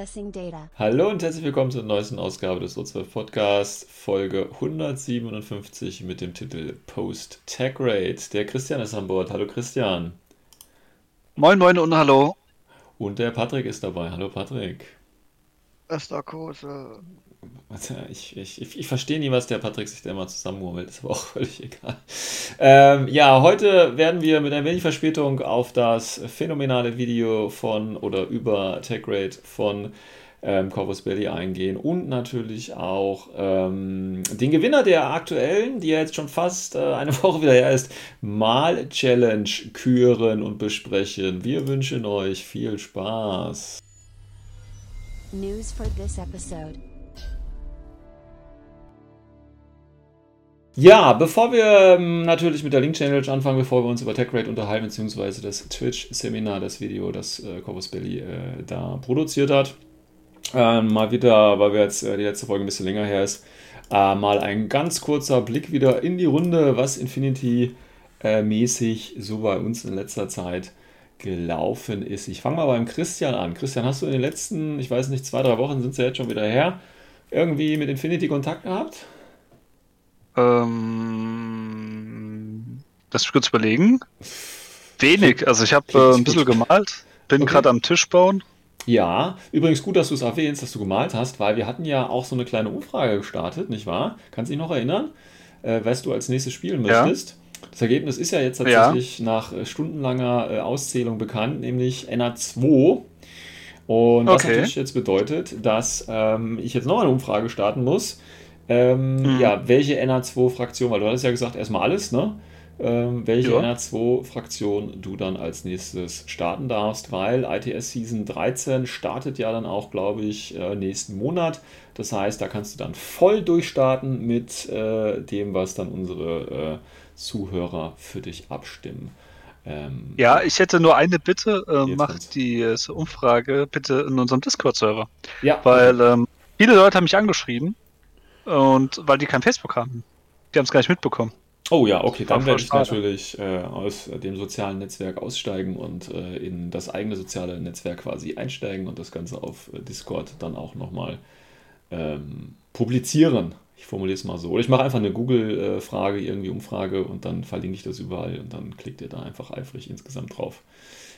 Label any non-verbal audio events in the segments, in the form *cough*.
Accessing data. Hallo und herzlich willkommen zur neuesten Ausgabe des O12 Podcast, Folge 157 mit dem Titel Post Tag Rate. Der Christian ist an Bord. Hallo Christian. Moin, moin und hallo. Und der Patrick ist dabei. Hallo Patrick. Warte, Ich, ich, ich, verstehe nie, was der Patrick sich da immer zusammenmurmelt. Ist aber auch völlig egal. Ähm, ja, heute werden wir mit ein wenig Verspätung auf das phänomenale Video von oder über TechRate von ähm, Corvus Belly eingehen und natürlich auch ähm, den Gewinner der aktuellen, die ja jetzt schon fast äh, eine *laughs* Woche wieder her ist, Mal-Challenge küren und besprechen. Wir wünschen euch viel Spaß. News for this episode. Ja, bevor wir ähm, natürlich mit der Link Challenge anfangen, bevor wir uns über TechRate unterhalten, beziehungsweise das Twitch-Seminar, das Video, das äh, Corvus Belly äh, da produziert hat, äh, mal wieder, weil wir jetzt äh, die letzte Folge ein bisschen länger her ist, äh, mal ein ganz kurzer Blick wieder in die Runde, was Infinity-mäßig so bei uns in letzter Zeit gelaufen ist. Ich fange mal beim Christian an. Christian, hast du in den letzten, ich weiß nicht, zwei, drei Wochen sind es ja jetzt schon wieder her, irgendwie mit Infinity Kontakt gehabt? Ähm, lass mich kurz überlegen. Wenig. Also ich habe äh, ein bisschen gemalt. Bin Okay. gerade am Tisch bauen. Ja, übrigens gut, dass du es erwähnst, dass du gemalt hast, weil wir hatten ja auch so eine kleine Umfrage gestartet, nicht wahr? Kannst du dich noch erinnern, äh, was du als nächstes spielen Ja. möchtest? Das Ergebnis ist ja jetzt tatsächlich nach äh, stundenlanger äh, Auszählung bekannt, nämlich NA2. Und was Okay. natürlich jetzt bedeutet, dass ähm, ich jetzt noch eine Umfrage starten muss. Ähm, Mhm. Ja, welche NA2-Fraktion, weil du hattest ja gesagt, erstmal alles, ne? Ähm, welche Ja. NA2-Fraktion du dann als nächstes starten darfst, weil ITS Season 13 startet ja dann auch, glaube ich, äh, nächsten Monat. Das heißt, da kannst du dann voll durchstarten mit äh, dem, was dann unsere äh, Zuhörer für dich abstimmen. Ähm, Ja, ich hätte nur eine Bitte. Äh, Jetzt mach kommt's. die äh, Umfrage bitte in unserem Discord-Server. ja, Weil ähm, viele Leute haben mich angeschrieben. Und weil die kein Facebook haben. Die haben es gar nicht mitbekommen. Oh ja, okay, dann werde ich schade. natürlich äh, aus dem sozialen Netzwerk aussteigen und äh, in das eigene soziale Netzwerk quasi einsteigen und das Ganze auf äh, Discord dann auch nochmal ähm, publizieren. Ich formuliere es mal so. Oder ich mache einfach eine Google-Frage, irgendwie Umfrage und dann verlinke ich das überall und dann klickt ihr da einfach eifrig insgesamt drauf.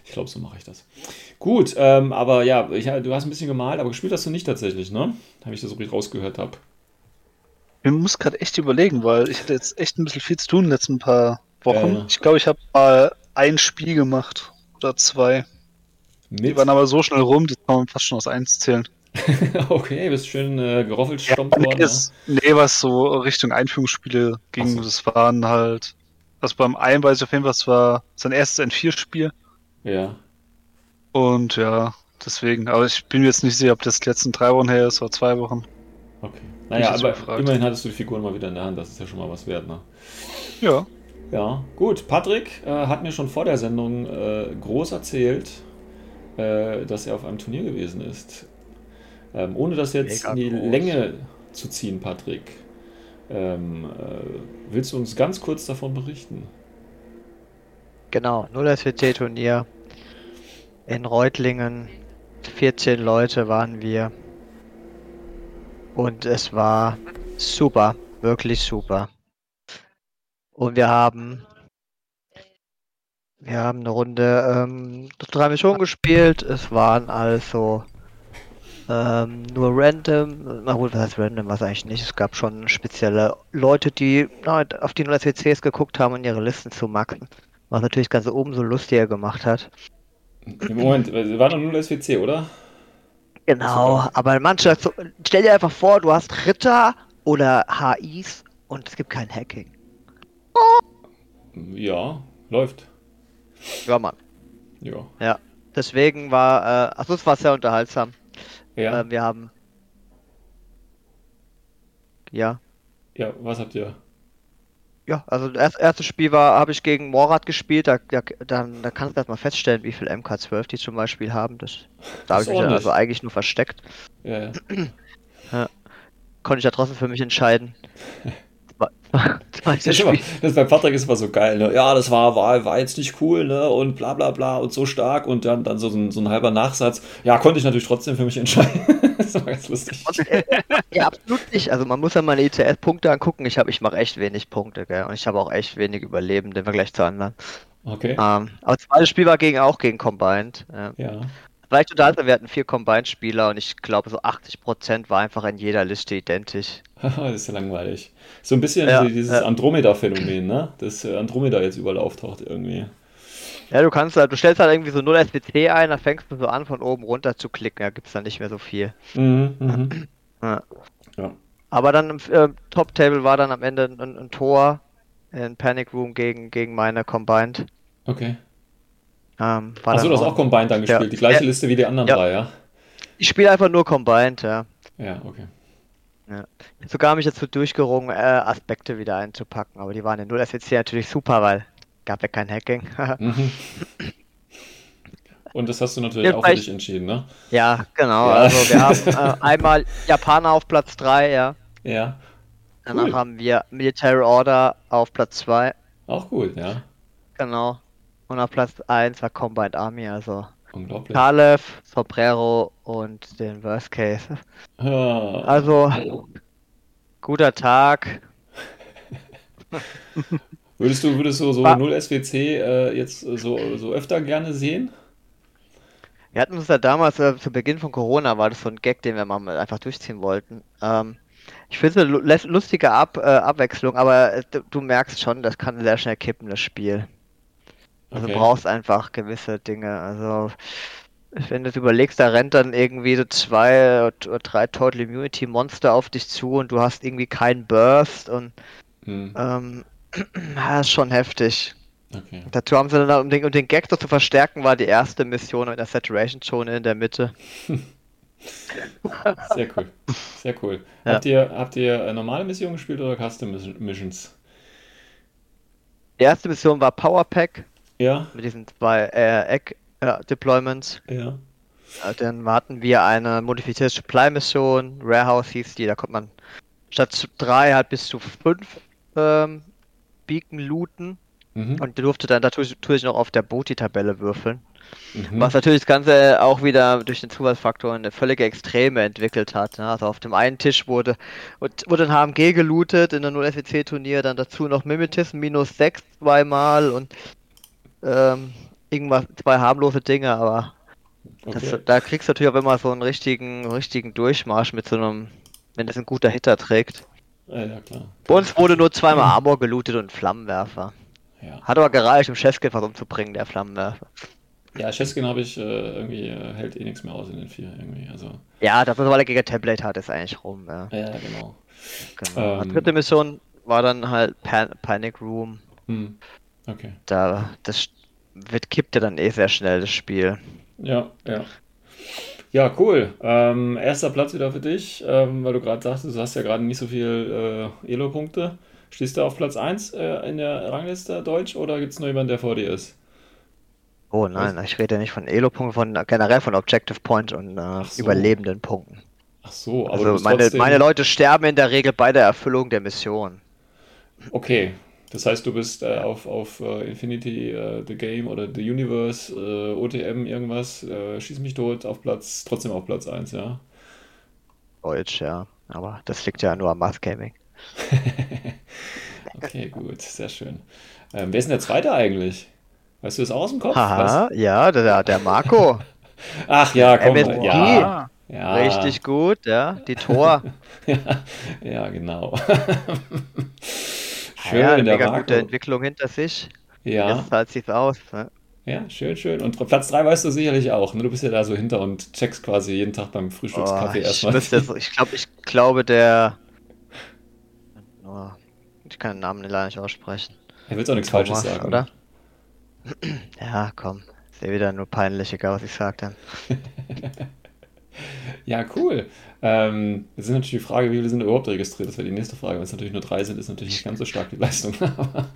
Ich glaube, so mache ich das. Gut, ähm, aber ja, ich, du hast ein bisschen gemalt, aber gespielt hast du nicht tatsächlich, ne? Habe ich das so richtig rausgehört habe. Ich muss gerade echt überlegen, weil ich hatte jetzt echt ein bisschen viel zu tun in den letzten paar Wochen. Ja. Ich glaube, ich habe mal ein Spiel gemacht. Oder zwei. Die Mit waren aber so schnell rum, die kann man fast schon aus eins zählen. *laughs* Okay, bist schön äh, geroffelt nee, worden. ja? es- nee, was so Richtung Einführungsspiele ging, so. das waren halt. Also beim einen weiß ich auf jeden Fall, es war sein erstes N4-Spiel. Ja. Und ja, deswegen. Aber ich bin mir jetzt nicht sicher, ob das die letzten drei Wochen her ist oder zwei Wochen. Okay. Naja, aber gefragt. immerhin hattest du die Figuren mal wieder in der Hand, das ist ja schon mal was wert, ne? Ja. Ja, gut. Patrick äh, hat mir schon vor der Sendung äh, groß erzählt, äh, dass er auf einem Turnier gewesen ist. Ähm, ohne das jetzt Mega in die groß. Länge zu ziehen, Patrick. Ähm, äh, willst du uns ganz kurz davon berichten? Genau, 0 SWC-Turnier in Reutlingen. 14 Leute waren wir. Und es war super, wirklich super. Und wir haben, wir haben eine Runde ähm, drei Missionen gespielt. Es waren also ähm, nur random. Na gut, was heißt random? Was eigentlich nicht. Es gab schon spezielle Leute, die na, auf die 0 SWCs geguckt haben, um ihre Listen zu maxen. Was natürlich ganz oben so lustiger gemacht hat. Moment, äh, war doch nur SWC, oder? Genau, aber manche, so- stell dir einfach vor, du hast Ritter oder HIs und es gibt kein Hacking. Ja, läuft. Ja, Mann. Ja. Deswegen war, äh, also es war sehr unterhaltsam. Ja. Äh, wir haben, ja, Ja, was habt ihr? Ja, also das erste Spiel war, habe ich gegen Morat gespielt. Da, da, dann, da kannst du erstmal feststellen, wie viel MK12 die zum Beispiel haben. Das, da habe ich mich dann also eigentlich nur versteckt. Ja, *clears throat* ja. Konnte ich ja trotzdem für mich entscheiden. *laughs* Das immer, Spiel. das bei Patrick ist immer so geil, ne? Ja, das war, war, war jetzt nicht cool, ne? Und bla bla bla und so stark und dann, dann so, ein, so ein halber Nachsatz. Ja, konnte ich natürlich trotzdem für mich entscheiden. *laughs* das war ganz lustig. Äh, ja, absolut nicht. Also man muss ja meine ITS-Punkte angucken. Ich habe, ich mache echt wenig Punkte, gell? Und ich habe auch echt wenig Überlebende im Vergleich zu anderen. Okay. Ähm, aber das zweite Spiel war gegen auch gegen Combined. Ähm, Ja. Vielleicht wir hatten vier Combined-Spieler und ich glaube so 80% war einfach in jeder Liste identisch. *laughs* das ist ja langweilig. So ein bisschen Ja, dieses ja. Andromeda-Phänomen, ne? Dass äh, Andromeda jetzt überall auftaucht irgendwie. Ja, du kannst halt, du stellst halt irgendwie so 0 SPC ein, dann fängst du so an von oben runter zu klicken, da gibt's dann nicht mehr so viel. Mhm, mhm. *clears throat* Ja. Ja. Aber dann im äh, Top-Table war dann am Ende ein, ein Tor in Panic Room gegen, gegen meine Combined. Okay. Ähm, Achso, du hast auch Combined dann Ja. gespielt. Die gleiche Ja. Liste wie die anderen Ja. drei, ja? Ich spiele einfach nur Combined, ja. Ja, okay. Sogar habe ich so durchgerungen, äh, Aspekte wieder einzupacken, aber die waren in 0 SPC natürlich super, weil gab ja kein Hacking. *laughs* Mhm. Und das hast du natürlich Ja, auch für dich entschieden, ne? ja, genau. Ja. Also wir haben äh, *laughs* einmal Japaner auf Platz 3, ja. Ja. Danach Cool. haben wir Military Order auf Platz 2, Auch gut, ja. genau. Und auf Platz 1 war Combined Army, also Unglaublich. Kalev, Sobrero und den Worst Case. *laughs* Ja. Also, guter Tag. *laughs* Würdest du, würdest du so War- 0 SWC äh, jetzt so, so öfter gerne sehen? Wir hatten uns ja damals, äh, zu Beginn von Corona, war das so ein Gag, den wir mal einfach durchziehen wollten. Ähm, ich finde es eine lu- lus- lustige Ab äh, Abwechslung, aber äh, du, du merkst schon, das kann sehr schnell kippen, das Spiel. Also Okay. du brauchst einfach gewisse Dinge. Also, wenn du das überlegst, da rennt dann irgendwie so zwei oder drei Total Immunity Monster auf dich zu und du hast irgendwie keinen Burst und Hm, ähm, *clears throat* das ist schon heftig. okay. Dazu haben sie dann, um den, um den Gag zu verstärken, war die erste Mission mit der Saturation-Zone in der Mitte. *laughs* Sehr cool. Sehr cool. Ja. Habt ihr, habt ihr äh, normale Missionen gespielt oder Custom Mission- Missions? Die erste Mission war Powerpack Ja, mit diesen zwei äh, Egg-Deployments. ja. Äh, Dann hatten wir eine modifizierte Supply-Mission, Warehouse hieß die, da konnte man statt zu drei halt bis zu fünf ähm, Beacon looten Mhm. und durfte dann natürlich, noch auf der Booty-Tabelle würfeln. Mhm. Was natürlich das Ganze auch wieder durch den Zufallsfaktor eine völlige Extreme entwickelt hat. Ne? Also auf dem einen Tisch wurde, wurde ein HMG gelootet in der 0 SWC Turnier, dann dazu noch Mimetism minus 6 zweimal und ähm, irgendwas, zwei harmlose Dinge, aber das, Okay. da kriegst du natürlich auch immer so einen richtigen, richtigen Durchmarsch mit so einem, wenn das ein guter Hitter trägt. Ja, ja, klar. Bei uns wurde nur zweimal Armor gelootet und Flammenwerfer. Ja, Hat aber gereicht, um Chefskill was umzubringen, der Flammenwerfer. ja Cheskin habe ich äh, irgendwie, äh, hält eh nichts mehr aus in den vier irgendwie. Also, Ja, das, weil er gegen Template hat, ist eigentlich rum. Ja. ja, genau. Genau. Ähm. Die dritte Mission war dann halt Pan Panic Room. Hm. Okay. Da das wird kippt ja dann eh sehr schnell das Spiel. Ja, ja. Ja, cool. Ähm, erster Platz wieder für dich, ähm, weil du gerade sagtest, du hast ja gerade nicht so viel äh, Elo-Punkte. Stehst du auf Platz 1 äh, in der Rangliste Deutsch oder gibt es noch jemanden, der vor dir ist? Oh nein, ich rede ja nicht von Elo-Punkten, von generell von Objective Point und äh, so. überlebenden Punkten. Ach so, aber Also meine, trotzdem... meine Leute sterben in der Regel bei der Erfüllung der Mission. Okay, das heißt, du bist äh, auf, auf äh, Infinity äh, The Game oder The Universe, äh, OTM irgendwas, äh, schieß mich tot, auf Platz, trotzdem auf Platz 1, ja? Deutsch, ja. Aber das liegt ja nur am Mass Gaming. *laughs* Okay, gut, sehr schön. Ähm, wer ist denn der Zweite eigentlich? Weißt du das auch aus dem Kopf? Haha, ja, der, der Marco. *laughs* Ach ja, komm, MSP. ja, ja. Richtig gut, ja. Die Tor. Ja, *laughs* ja, genau. Schön, ja, der mega gute Entwicklung hinter sich. Ja, Jetzt zahlt sich's aus. Ne? ja, schön, schön. Und Platz 3 weißt du sicherlich auch. Ne? Du bist ja da so hinter und checkst quasi jeden Tag beim Oh, Frühstückskaffee ich, erstmal. müsste jetzt- ich, glaub, ich glaube, der. Oh, ich kann den Namen leider nicht aussprechen. Er will auch nichts Falsches Thomas, sagen. oder? Ja, komm. Ist eh wieder nur peinlich, egal was ich sage dann. *laughs* Ja, cool. Ähm, jetzt ist natürlich die Frage, wie viele sind überhaupt registriert? Das wäre die nächste Frage. Wenn es natürlich nur drei sind, ist natürlich nicht ganz so stark die Leistung. Aber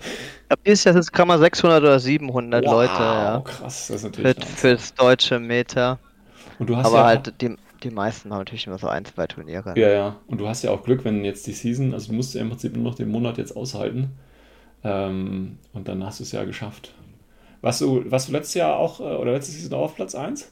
Ab Jahr sind es gerade mal 600 oder 700 wow, Leute, ja. krass, das ist Für, natürlich Wahnsinn. fürs deutsche Meter. Und du hast Aber ja, halt, die, die meisten haben natürlich immer so ein, zwei Turniere. ja, ja. Und du hast ja auch Glück, wenn jetzt die Season, also du musst ja im Prinzip nur noch den Monat jetzt aushalten. Ähm, und dann hast du es ja geschafft. Warst du, warst du letztes Jahr auch, äh, oder letztes Season auch auf Platz 1?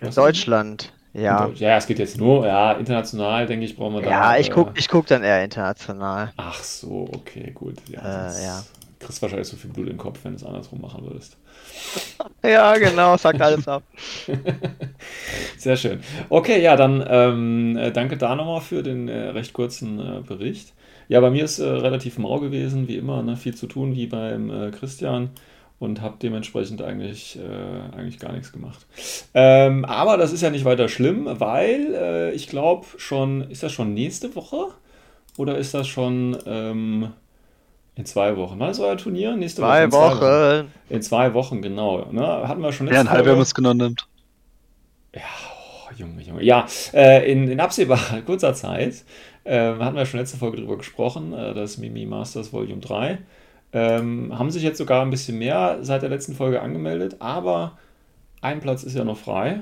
In Deutschland, ja. Ja, es geht jetzt nur, ja, international, denke ich, brauchen wir da. Ja, ich äh, guck, ich guck dann eher international. Ach so, okay, gut. Ja, Äh, ja. kriegst wahrscheinlich so viel Blut im Kopf, wenn du es andersrum machen würdest. *laughs* Ja, genau, sagt alles ab. *laughs* Sehr schön. Okay, ja, dann ähm, äh, danke da nochmal für den äh, recht kurzen äh, Bericht. Ja, bei mir ist äh, relativ mau gewesen, wie immer, ne? viel zu tun wie beim Christian und habe dementsprechend eigentlich, äh, eigentlich gar nichts gemacht. Ähm, aber das ist ja nicht weiter schlimm, weil äh, ich glaube schon, ist das schon nächste Woche oder ist das schon ähm, in zwei Wochen? Wann ist euer Turnier? Nächste Woche? Zwei In Wochen. In zwei Wochen, genau. Ne? Hatten wir schon Ja, wenn man es genau nimmt. Ja, oh, Junge, Junge. Ja, äh, in, in absehbarer kurzer Zeit äh, hatten wir schon letzte Folge drüber gesprochen, äh, das Mimi Masters Volume 3. Ähm, haben sich jetzt sogar ein bisschen mehr seit der letzten Folge angemeldet, aber ein Platz ist ja noch frei.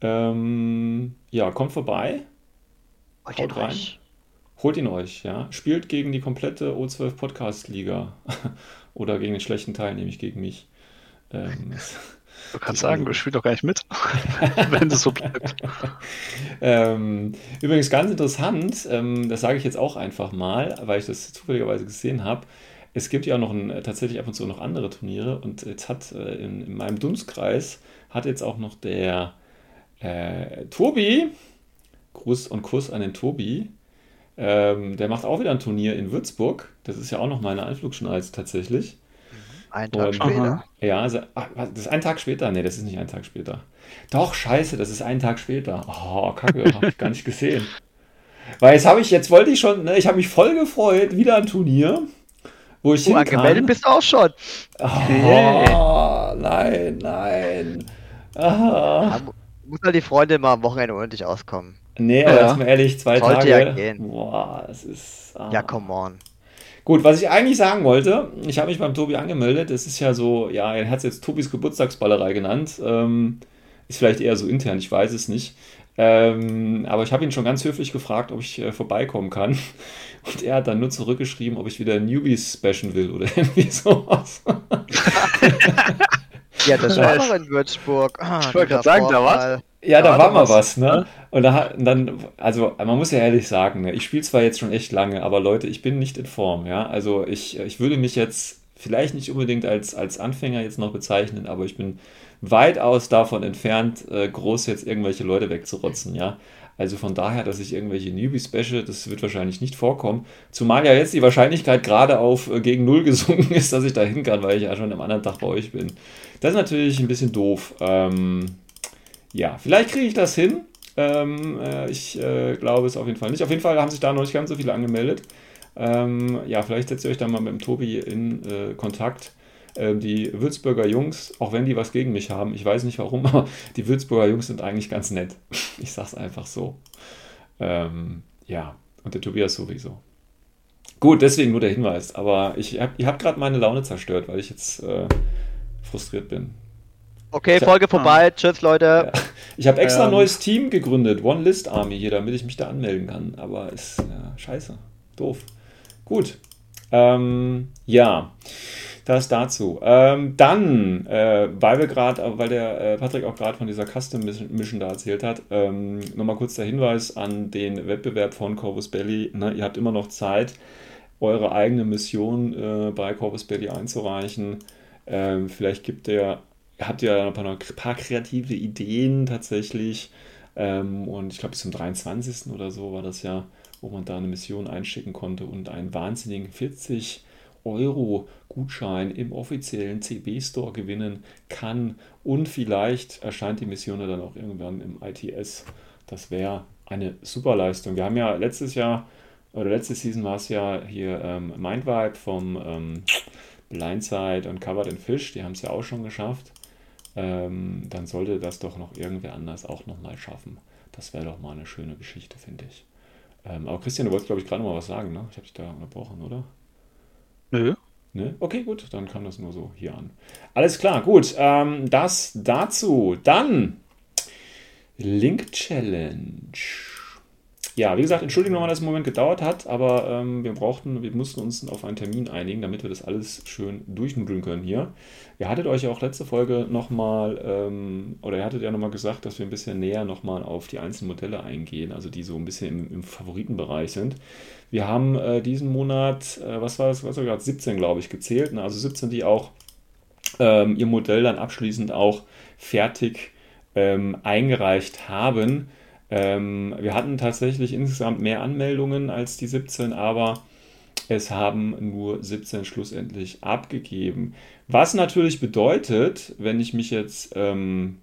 Ähm, ja, kommt vorbei, Haut ihr rein. euch? holt ihn euch, ja. Spielt gegen die komplette O12 Podcast Liga *laughs* oder gegen den schlechten Teil, nämlich gegen mich. Ähm, *laughs* Du kannst sagen, du spielst doch gar nicht mit, *laughs* wenn es so bleibt. Ähm, übrigens ganz interessant, ähm, das sage ich jetzt auch einfach mal, weil ich das zufälligerweise gesehen habe. Es gibt ja noch ein, äh, tatsächlich ab und zu noch andere Turniere und jetzt hat äh, in, in meinem Dunstkreis hat jetzt auch noch der äh, Tobi, Gruß und Kuss an den Tobi, ähm, der macht auch wieder ein Turnier in Würzburg. Das ist ja auch noch meine Anflugschneise tatsächlich. Einen Tag Und- später. Ja, also, ach, das ist ein Tag später. Nee, das ist nicht ein Tag später. Doch, scheiße, das ist ein Tag später. Oh, Kacke, hab ich gar nicht gesehen. Weil jetzt habe ich, jetzt wollte ich schon, ne, ich habe mich voll gefreut, wieder ein Turnier, wo ich Du hin angemeldet kann. bist auch schon. Oh, *laughs* nein, nein. Ah. Muss halt die Freunde mal am Wochenende ohne dich auskommen. Nee, aber Ja. mal ehrlich, zwei Sollte Tage. ja gehen. Boah, das ist. ah. Ja, come on. Gut, was ich eigentlich sagen wollte, ich habe mich beim Tobi angemeldet. Das ist ja so, ja, er hat es jetzt Tobis Geburtstagsballerei genannt. Ähm, ist vielleicht eher so intern, ich weiß es nicht. Ähm, aber ich habe ihn schon ganz höflich gefragt, ob ich äh, vorbeikommen kann. *laughs* Und er hat dann nur zurückgeschrieben, ob ich wieder Newbies bashen will oder *laughs* irgendwie sowas. *laughs* Ja, das war noch in Würzburg. Ah, Ich wollte grad sagen, da war's. Vorfall. Ja, da Ja, war da mal was, ne? Und da, dann, also man muss ja ehrlich sagen, ne, ich spiele zwar jetzt schon echt lange, aber Leute, ich bin nicht in Form, ja. Also ich, ich würde mich jetzt vielleicht nicht unbedingt als, als Anfänger jetzt noch bezeichnen, aber ich bin weitaus davon entfernt, äh, groß jetzt irgendwelche Leute wegzurotzen, ja. Also von daher, dass ich irgendwelche Newbies bashe, das wird wahrscheinlich nicht vorkommen. Zumal ja jetzt die Wahrscheinlichkeit gerade auf äh, gegen Null *laughs* gesunken ist, dass ich da hin kann, weil ich ja schon am anderen Tag bei euch bin. Das ist natürlich ein bisschen doof. Ähm, ja, vielleicht kriege ich das hin. Ähm, äh, ich äh, glaube es auf jeden Fall nicht. Auf jeden Fall haben sich da noch nicht ganz so viele angemeldet. Ähm, ja, vielleicht setzt ihr euch da mal mit dem Tobi in äh, Kontakt. Ähm, die Würzburger Jungs, auch wenn die was gegen mich haben, ich weiß nicht warum, *laughs* aber die Würzburger Jungs sind eigentlich ganz nett. *laughs* Ich sag's einfach so. Ähm, ja, und der Tobias sowieso. Gut, deswegen nur der Hinweis. Aber ich hab, ihr habt gerade meine Laune zerstört, weil ich jetzt äh, frustriert bin. Okay, Tja. Folge vorbei. Tschüss, Leute. Ich habe extra ein Ähm. neues Team gegründet, One List Army hier, damit ich mich da anmelden kann. Aber ist ja, scheiße. Doof. Gut. Ähm, ja, das dazu. Ähm, dann, äh, weil wir gerade, weil der äh, Patrick auch gerade von dieser Custom Mission da erzählt hat, ähm, nochmal kurz der Hinweis an den Wettbewerb von Corvus Belly. Ne, ihr habt immer noch Zeit, eure eigene Mission äh, bei Corvus Belly einzureichen. Ähm, vielleicht gibt der, habt ihr ein paar, ein paar kreative Ideen tatsächlich. Ähm, und ich glaube, bis zum 23. oder so war das ja, wo man da eine Mission einschicken konnte und einen wahnsinnigen 40 Euro Gutschein im offiziellen CB Store gewinnen kann. Und vielleicht erscheint die Mission ja dann auch irgendwann im ITS. Das wäre eine super Leistung. Wir haben ja letztes Jahr, oder letzte Season war es ja hier ähm, Mindvibe vom ähm, Blindside und Covered in Fish, die haben es ja auch schon geschafft. Ähm, dann sollte das doch noch irgendwer anders auch nochmal schaffen. Das wäre doch mal eine schöne Geschichte, finde ich. Ähm, aber Christian, du wolltest, glaube ich, gerade mal was sagen, ne? Ich habe dich da unterbrochen, oder? Nö. Ne? Okay, gut, dann kam das nur so hier an. Alles klar, gut. Ähm, das dazu. Dann Link Challenge. Ja, wie gesagt, Entschuldigung nochmal, dass es einen Moment gedauert hat, aber ähm, wir brauchten, wir mussten uns auf einen Termin einigen, damit wir das alles schön durchnudeln können hier. Ihr hattet euch ja auch letzte Folge nochmal, ähm, oder ihr hattet ja nochmal gesagt, dass wir ein bisschen näher nochmal auf die einzelnen Modelle eingehen, also die so ein bisschen im, im Favoritenbereich sind. Wir haben äh, diesen Monat, äh, was war das, was war gerade, 17 glaube ich, gezählt, ne? also 17, die auch ähm, ihr Modell dann abschließend auch fertig ähm, eingereicht haben. Ähm, wir hatten tatsächlich insgesamt mehr Anmeldungen als die 17, aber es haben nur 17 schlussendlich abgegeben. Was natürlich bedeutet, wenn ich mich jetzt... Ähm,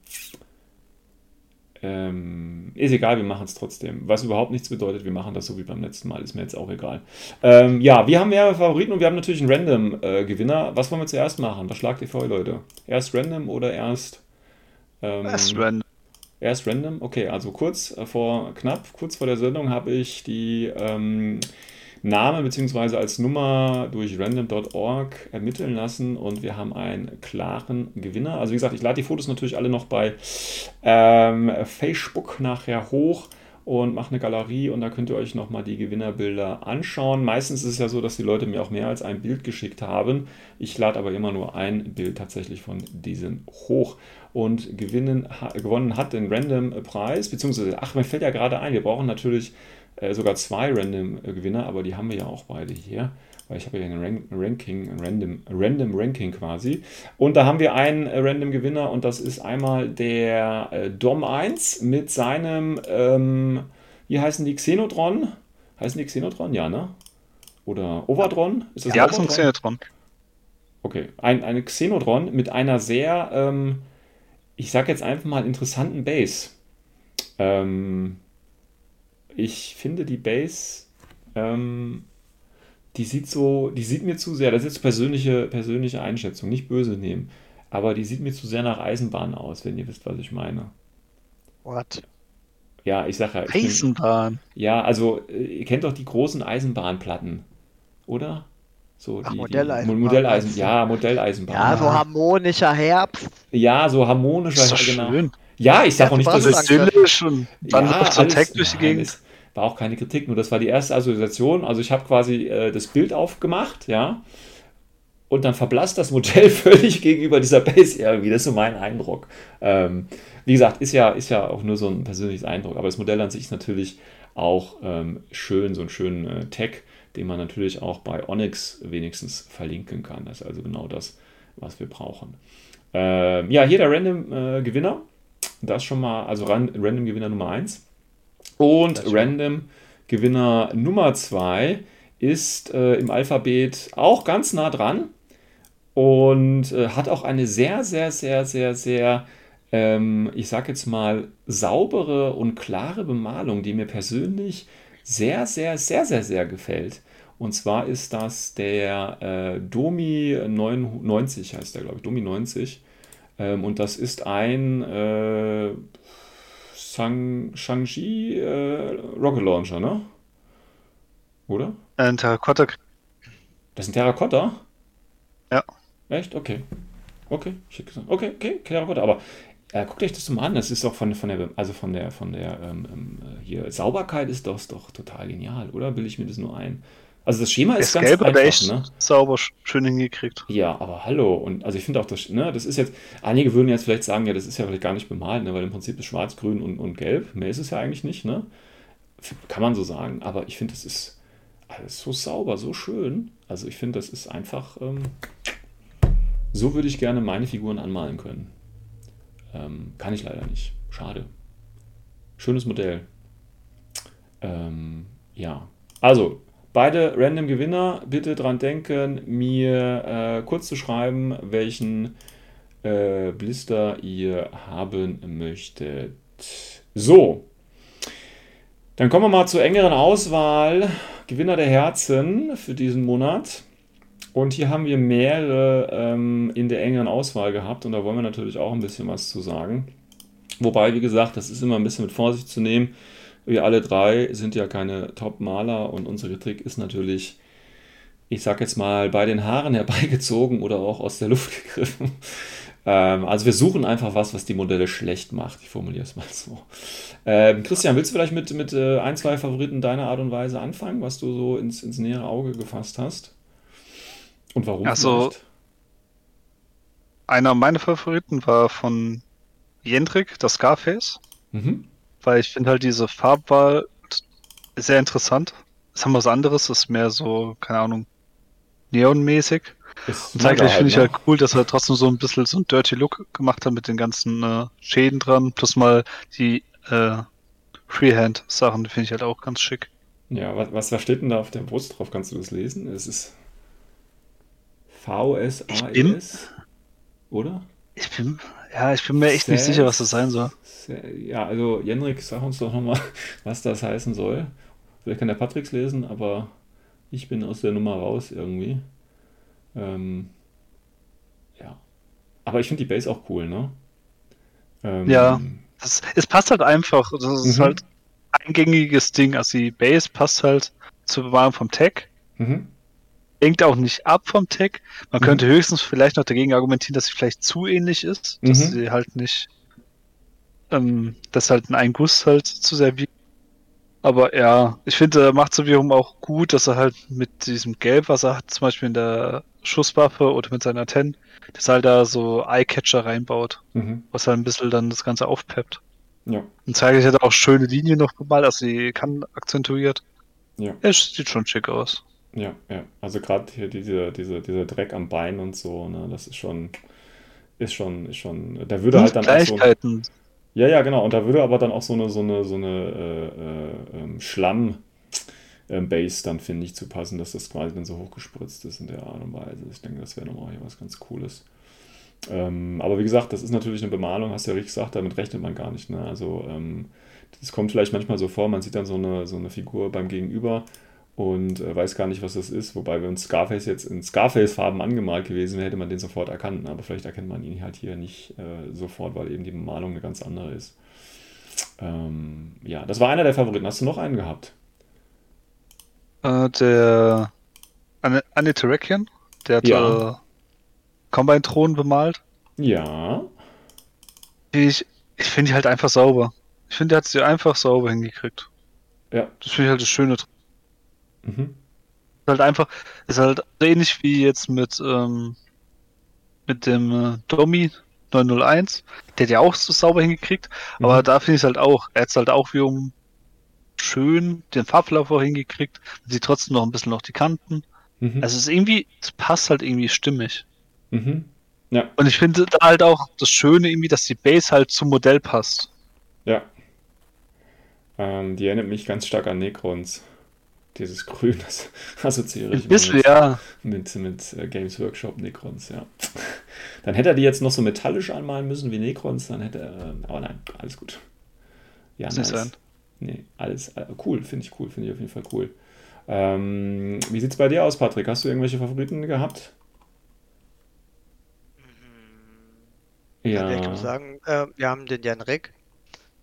ähm, ist egal, wir machen es trotzdem. Was überhaupt nichts bedeutet, wir machen das so wie beim letzten Mal, ist mir jetzt auch egal. Ähm, ja, wir haben mehrere Favoriten und wir haben natürlich einen Random-Gewinner. Äh, Was wollen wir zuerst machen? Was schlagt ihr vor, Leute? Erst Random oder erst... Ähm, erst Random. Erst random? Okay, also kurz äh, vor, knapp, kurz vor der Sendung habe ich die ähm, Name bzw. als Nummer durch random.org ermitteln lassen und wir haben einen klaren Gewinner. Also wie gesagt, ich lade die Fotos natürlich alle noch bei ähm, Facebook nachher hoch und mache eine Galerie und da könnt ihr euch nochmal die Gewinnerbilder anschauen. Meistens ist es ja so, dass die Leute mir auch mehr als ein Bild geschickt haben. Ich lade aber immer nur ein Bild tatsächlich von diesen hoch und gewinnen, ha, gewonnen hat den Random-Preis, beziehungsweise, ach, mir fällt ja gerade ein, wir brauchen natürlich äh, sogar zwei Random-Gewinner, aber die haben wir ja auch beide hier weil ich habe ja ein Ranking, ein Random, Random Ranking quasi. Und da haben wir einen äh, Random Gewinner und das ist einmal der äh, Dom 1 mit seinem, ähm, wie heißen die, Xenotron? Heißen die Xenotron? Ja, ne? Oder Overdron? Ist das ja, das ist ein Xenotron. Okay, ein, eine Xenotron mit einer sehr, ähm, ich sag jetzt einfach mal, interessanten Base. Ähm, ich finde die Base ähm, die sieht so, die sieht mir zu sehr, das ist jetzt persönliche, persönliche Einschätzung, nicht böse nehmen, aber die sieht mir zu sehr nach Eisenbahn aus, wenn ihr wisst, was ich meine. What? Ja, ich sage ja. Ich Eisenbahn? Bin, ja, also äh, ihr kennt doch die großen Eisenbahnplatten, oder? So Ach, die, Modelleisenbahn. Modelleisen, ja, Modelleisenbahn. Ja, so harmonischer Herbst. Ja, so harmonischer Herbst, genau. Schön. Ja, ich sag auch nicht, dass es idyllisch und dann ja, so Tag durch die Gegend war auch keine Kritik, nur das war die erste Assoziation. Also ich habe quasi äh, das Bild aufgemacht, ja, und dann verblasst das Modell *laughs* völlig gegenüber dieser Base irgendwie. Das ist so mein Eindruck. Ähm, wie gesagt, ist ja, ist ja auch nur so ein persönliches Eindruck, aber das Modell an sich ist natürlich auch ähm, schön, so einen schönen äh, Tag, den man natürlich auch bei Onyx wenigstens verlinken kann. Das ist also genau das, was wir brauchen. Ähm, ja, hier der Random äh, Gewinner. Das schon mal, also Random Gewinner Nummer 1. Und Random Gewinner Nummer 2 ist äh, im Alphabet auch ganz nah dran und äh, hat auch eine sehr, sehr, sehr, sehr, sehr, ähm, ich sag jetzt mal, saubere und klare Bemalung, die mir persönlich sehr, sehr, sehr, sehr, sehr gefällt. Und zwar ist das der äh, Domi 90, heißt der, glaube ich, Domi 90. Ähm, und das ist ein äh, Shang, Shang-Chi äh, Rocket Launcher, ne? Oder? Ein Terrakotta. Das ist ein Terrakotta? Ja. Echt? Okay. Okay, hätte gesagt. Okay, okay, Terrakotta. Aber äh, guckt euch das mal an. Das ist auch von, von der, also von der, von der ähm, ähm hier Sauberkeit ist das doch total genial, oder? Will ich mir das nur ein? Also das Schema ist das ganz Gelb einfach, echt ne? sauber schön hingekriegt. Ja, aber hallo. Und also ich finde auch, das, ne, das ist jetzt, einige würden jetzt vielleicht sagen, ja, das ist ja vielleicht gar nicht bemalt, ne, weil im Prinzip ist schwarz, grün und, und gelb. Mehr ist es ja eigentlich nicht, ne? Kann man so sagen. Aber ich finde, das ist alles so sauber, so schön. Also ich finde, das ist einfach, ähm, so würde ich gerne meine Figuren anmalen können. Ähm, kann ich leider nicht. Schade. Schönes Modell. Ähm, ja. Also, Beide Random Gewinner, bitte dran denken, mir äh, kurz zu schreiben, welchen äh, Blister ihr haben möchtet. So, dann kommen wir mal zur engeren Auswahl. Gewinner der Herzen für diesen Monat. Und hier haben wir mehrere ähm, in der engeren Auswahl gehabt und da wollen wir natürlich auch ein bisschen was zu sagen. Wobei, wie gesagt, das ist immer ein bisschen mit Vorsicht zu nehmen. Wir alle drei sind ja keine Top-Maler und unsere Kritik ist natürlich, ich sag jetzt mal, bei den Haaren *laughs* herbeigezogen oder auch aus der Luft gegriffen. Ähm, also wir suchen einfach was, was die Modelle schlecht macht. Ich formuliere es mal so. Ähm, Christian, willst du vielleicht mit, mit äh, ein, zwei Favoriten deiner Art und Weise anfangen, was du so ins, ins nähere Auge gefasst hast? Und warum? Also, vielleicht? einer meiner Favoriten war von Jendrik, das Scarface. Mhm. Weil ich finde halt diese Farbwahl sehr interessant. Das haben wir was anderes, das ist mehr so, keine Ahnung, neonmäßig. Ist Und zeitgleich finde ich ne? halt cool, dass er trotzdem so ein bisschen so einen Dirty Look gemacht hat mit den ganzen äh, Schäden dran, plus mal die äh, Freehand-Sachen, die finde ich halt auch ganz schick. Ja, was, was, was steht denn da auf der Brust drauf? Kannst du das lesen? Es ist V-S-A-E-S, oder? Ich bin, ja, ich bin mir echt nicht Sad. sicher, was das sein soll. Sehr- Ja, also Jenrik, sag uns doch nochmal, *laughs* was das heißen soll. Vielleicht kann der Patricks lesen, aber ich bin aus der Nummer raus irgendwie. Ähm, ja. Aber ich finde die Base auch cool, ne? Ähm, Ja. Das, es passt halt einfach. Das ist Mhm. halt ein gängiges Ding. Also die Base passt halt zur Bewahrung vom Tag. Mhm. Hängt auch nicht ab vom Tag. Man Mhm. könnte höchstens vielleicht noch dagegen argumentieren, dass sie vielleicht zu ähnlich ist. Dass Mhm. sie halt nicht, ähm, dass halt ein Guss halt zu sehr wiegt. Aber ja, ich finde, er macht so wiederum auch gut, dass er halt mit diesem Gelb, was er hat, zum Beispiel in der Schusswaffe oder mit seiner Ten, dass er halt da so Eyecatcher reinbaut, Mhm. was halt ein bisschen dann das Ganze aufpeppt. Ja, Und zeige ich hat auch schöne Linien noch gemalt, also die kann akzentuiert. ja, Es sieht schon schick aus. ja, ja. Also gerade hier diese, diese, dieser Dreck am Bein und so, ne, das ist schon, ist schon, ist schon, da würde halt dann auch so. Ja, ja, genau. Und da würde aber dann auch so eine, so eine, so eine äh, äh, ähm, Schlamm-Base dann, finde ich, zu passen, dass das quasi dann so hochgespritzt ist in der Art und Weise. Ich denke, das wäre nochmal hier was ganz Cooles. Ähm, aber wie gesagt, das ist natürlich eine Bemalung, hast du ja richtig gesagt, damit rechnet man gar nicht. Ne? Also, ähm, das kommt vielleicht manchmal so vor, man sieht dann so eine, so eine Figur beim Gegenüber und äh, weiß gar nicht, was das ist. Wobei, wenn Scarface jetzt in Scarface-Farben angemalt gewesen wäre, hätte man den sofort erkannt. Aber vielleicht erkennt man ihn halt hier nicht äh, sofort, weil eben die Bemalung eine ganz andere ist. Ähm, ja, das war einer der Favoriten. Hast du noch einen gehabt? Äh, der An Aniterakian, der hat Ja. Combine-Thron bemalt. Ja. Ich, ich finde die halt einfach sauber. Ich finde, der hat sie einfach sauber hingekriegt. Ja. Das finde ich halt das Schöne dran. Mhm. Ist halt einfach, ist halt ähnlich wie jetzt mit, ähm, mit dem äh, Domi 901. Der hat ja auch so sauber hingekriegt, aber Mhm. da finde ich es halt auch, er hat es halt auch wiederum schön den Farbverlauf auch hingekriegt. Man sieht trotzdem noch ein bisschen noch die Kanten. Mhm. Also es ist irgendwie, es passt halt irgendwie stimmig. Mhm. Ja, Und ich finde da halt auch das Schöne irgendwie, dass die Base halt zum Modell passt. ja. Ähm, die erinnert mich ganz stark an Necrons. Dieses Grün, das *laughs* assoziiere ich bisschen, mit, ja. mit, mit äh, Games Workshop Necrons, ja. *laughs* Dann hätte er die jetzt noch so metallisch anmalen müssen wie Necrons, dann hätte er. äh, Aber nein, alles gut. Ja, nice. sein. Nee, alles äh, cool, finde ich cool, finde ich auf jeden Fall cool. Ähm, wie sieht's bei dir aus, Patrick? Hast du irgendwelche Favoriten gehabt? Ja. Ich muss sagen, äh, wir haben den Janrik,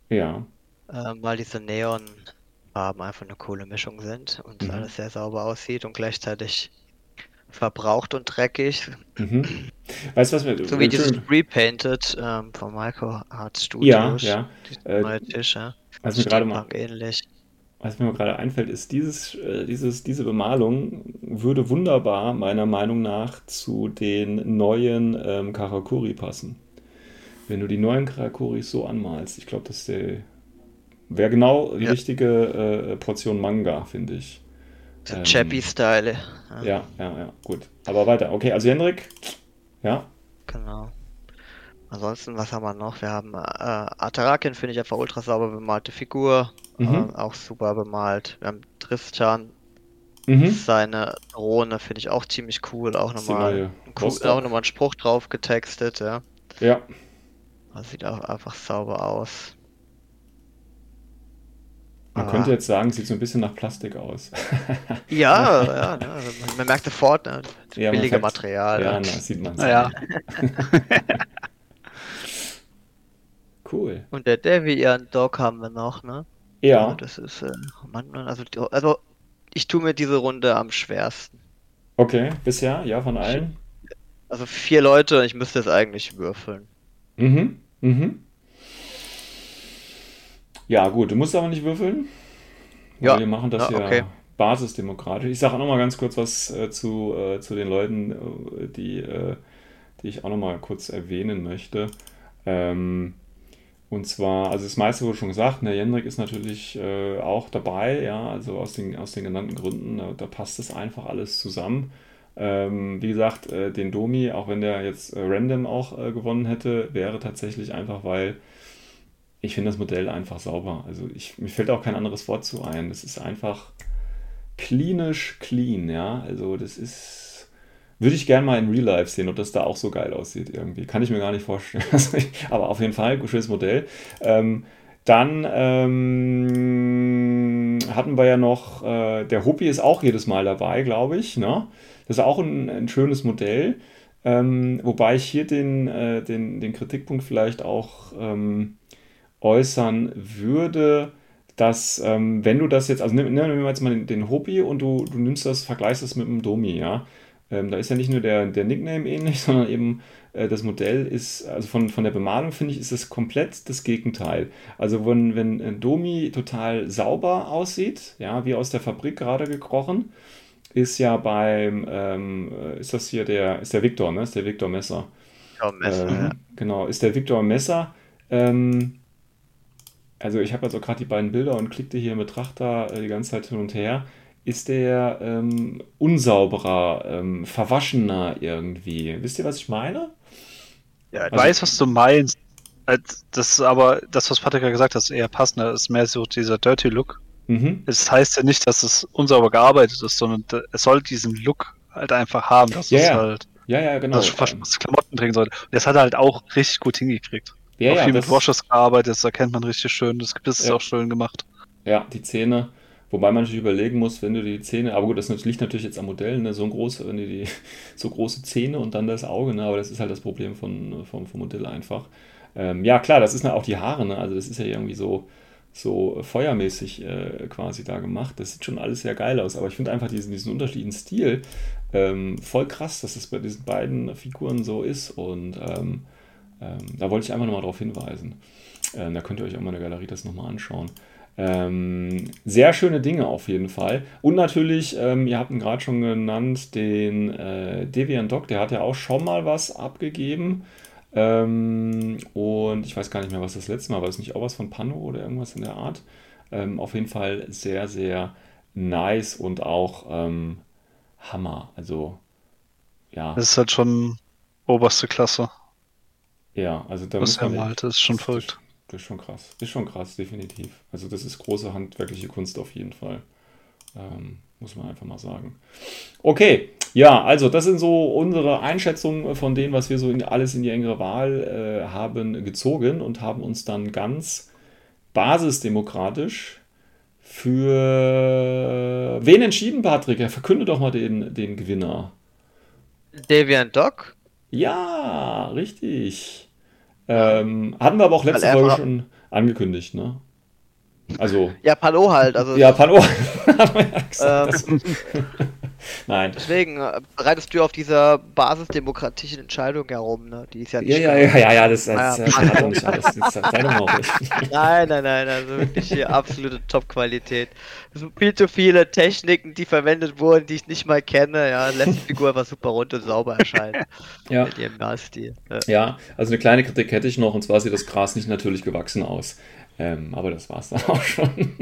ja. äh, weil diese Neonfarben einfach eine coole Mischung sind und Mhm. alles sehr sauber aussieht und gleichzeitig verbraucht und dreckig. Mhm. Weißt du, was mir. So wie dieses. Repainted ähm, von Micro Art Ja, Studios. ja. Die Äh, neue Tische. Was mir gerade mal, ähnlich. was mir gerade einfällt, ist, dieses, äh, dieses, diese Bemalung würde wunderbar, meiner Meinung nach, zu den neuen ähm, Karakuri passen. Wenn du die neuen Karakuris so anmalst, ich glaube, das wäre genau die Ja. richtige äh, Portion Manga, finde ich. So Ähm, Chappy-Style. Ja, ja, ja, gut. Aber weiter. Okay, also Hendrik, ja, Genau. Ansonsten, was haben wir noch? Wir haben äh, Atarakin, finde ich einfach ultra sauber bemalte Figur. Mhm. Äh, auch super bemalt. Wir haben Tristan, mhm. seine Drohne finde ich auch ziemlich cool. Auch nochmal, cool, auch nochmal einen Spruch drauf getextet, ja. ja, Das sieht auch einfach sauber aus. Man Ah. könnte jetzt sagen, sieht so ein bisschen nach Plastik aus. *laughs* Ja, ja, ne, man, man merkt sofort, ne, Ja, billige sagt- Material. Ja, ne. sieht man. Naja, *laughs* Cool. Und der Deviant Dog haben wir noch, ne? Ja, Das ist, äh, Mann, also, also ich tue mir diese Runde am schwersten. okay, bisher, ja, von allen. Also vier Leute, ich müsste es eigentlich würfeln. Mhm, mhm. Ja, gut, du musst aber nicht würfeln. Ja, wir machen das ja, ja, okay. basisdemokratisch. Ich sage auch noch mal ganz kurz was äh, zu, äh, zu den Leuten, äh, die, äh, die ich auch noch mal kurz erwähnen möchte. Ähm, und zwar, also das meiste wurde schon gesagt, der Jendrik ist natürlich äh, auch dabei, ja, also aus den, aus den genannten Gründen, da, da passt das einfach alles zusammen. Ähm, wie gesagt, äh, den Domi, auch wenn der jetzt random auch gewonnen hätte, wäre tatsächlich einfach, weil ich finde das Modell einfach sauber. Also ich, mir fällt auch kein anderes Wort zu ein. Das ist einfach klinisch clean, ja. Also das ist, würde ich gerne mal in Real Life sehen, ob das da auch so geil aussieht irgendwie. Kann ich mir gar nicht vorstellen. *laughs* Aber auf jeden Fall, schönes Modell. Ähm, dann ähm, hatten wir ja noch, äh, der Huppi ist auch jedes Mal dabei, glaube ich. Ne? Das ist auch ein, ein schönes Modell. Ähm, wobei ich hier den, äh, den, den Kritikpunkt vielleicht auch ähm, äußern würde, dass ähm, wenn du das jetzt, also nimm- nehmen wir jetzt mal den, den Hobby und du, du nimmst das, vergleichst das mit dem Domi, ja. Ähm, da ist ja nicht nur der, der Nickname ähnlich, *laughs* sondern eben äh, das Modell ist, also von, von der Bemalung finde ich, ist es komplett das Gegenteil. Also wenn, wenn ein Domi total sauber aussieht, ja, wie aus der Fabrik gerade gekrochen, ist ja beim, ähm, äh, ist das hier der, ist der Victor, ne? Ist der Victor Messer. Ja, Messer, Ähm, ja. Genau, ist der Victor Messer. Ähm, also ich habe also gerade die beiden Bilder und klickte hier im Betrachter äh, die ganze Zeit hin und her. Ist der ähm, unsauberer, ähm, verwaschener irgendwie? Wisst ihr, was ich meine? Ja, ich weiß, was du meinst. Das ist aber, das, was Patrick ja gesagt hat, ist eher passender. ist mehr so dieser Dirty Look. Mhm. Es heißt ja nicht, dass es unsauber gearbeitet ist, sondern es soll diesen Look halt einfach haben, dass Ja, es ja. halt Ja, ja, genau. dass was Klamotten trägen sollte. Und das hat er halt auch richtig gut hingekriegt. Ja, auch ja, viel das, mit Washes gearbeitet, das erkennt man richtig schön. Das das ist Ja. auch schön gemacht. ja, die Zähne. Wobei man natürlich überlegen muss, wenn du die Zähne, aber gut, das liegt natürlich jetzt am Modell, ne, so ein groß, wenn du die, *laughs* so große Zähne und dann das Auge, ne, aber das ist halt das Problem von, vom, vom Modell einfach. Ähm, ja, klar, das ist ne, auch die Haare, ne, also das ist ja irgendwie so, so feuermäßig äh, quasi da gemacht. Das sieht schon alles sehr geil aus, aber ich finde einfach diesen, diesen unterschiedlichen Stil ähm, voll krass, dass es bei diesen beiden Figuren so ist und ähm, ähm, da wollte ich einfach nochmal darauf hinweisen. Ähm, da könnt ihr euch auch mal in der Galerie das nochmal anschauen. Ähm, sehr schöne Dinge auf jeden Fall. Und natürlich, ähm, ihr habt ihn gerade schon genannt, den äh, Deviant Dog, der hat ja auch schon mal was abgegeben. Ähm, und ich weiß gar nicht mehr, was das letzte Mal war. Das nicht auch was von Pano oder irgendwas in der Art? Ähm, auf jeden Fall sehr, sehr nice und auch ähm, Hammer. Also, ja, Das ist halt schon oberste Klasse, ja, also da was muss er man echt- malt. Das ist schon verrückt. Das ist schon krass. Ist schon krass, definitiv. Also das ist große handwerkliche Kunst auf jeden Fall. Ähm, muss man einfach mal sagen. Okay, ja, also das sind so unsere Einschätzungen von dem, was wir so in, alles in die engere Wahl äh, haben gezogen und haben uns dann ganz basisdemokratisch für wen entschieden, Patrick? Ja, verkünde doch mal den, den Gewinner. Deviant Dog? Ja, richtig. Ähm, hatten wir aber auch letzte Folge schon angekündigt, ne? Also, *laughs* Ja, Palo halt. Also ja, ja gesagt. *laughs* ähm, das- *laughs* Nein. deswegen äh, bereitest du auf dieser basisdemokratischen Entscheidung herum, ne? Die ist ja nicht. Ja, ja, ja, ja, ja, das, das, Ah, das ja. hat doch nicht alles. Das sei doch mal ruhig. Nein, nein, nein, also wirklich hier absolute Top-Qualität. Es sind viel zu viele Techniken, die verwendet wurden, die ich nicht mal kenne. Ja, lässt die Figur einfach super rund und sauber erscheinen. Ja. Mit ihrem Malstil. Ja. ja, also eine kleine Kritik hätte ich noch, und zwar sieht das Gras nicht natürlich gewachsen aus. Ähm, aber das war es dann *laughs* auch schon. *laughs*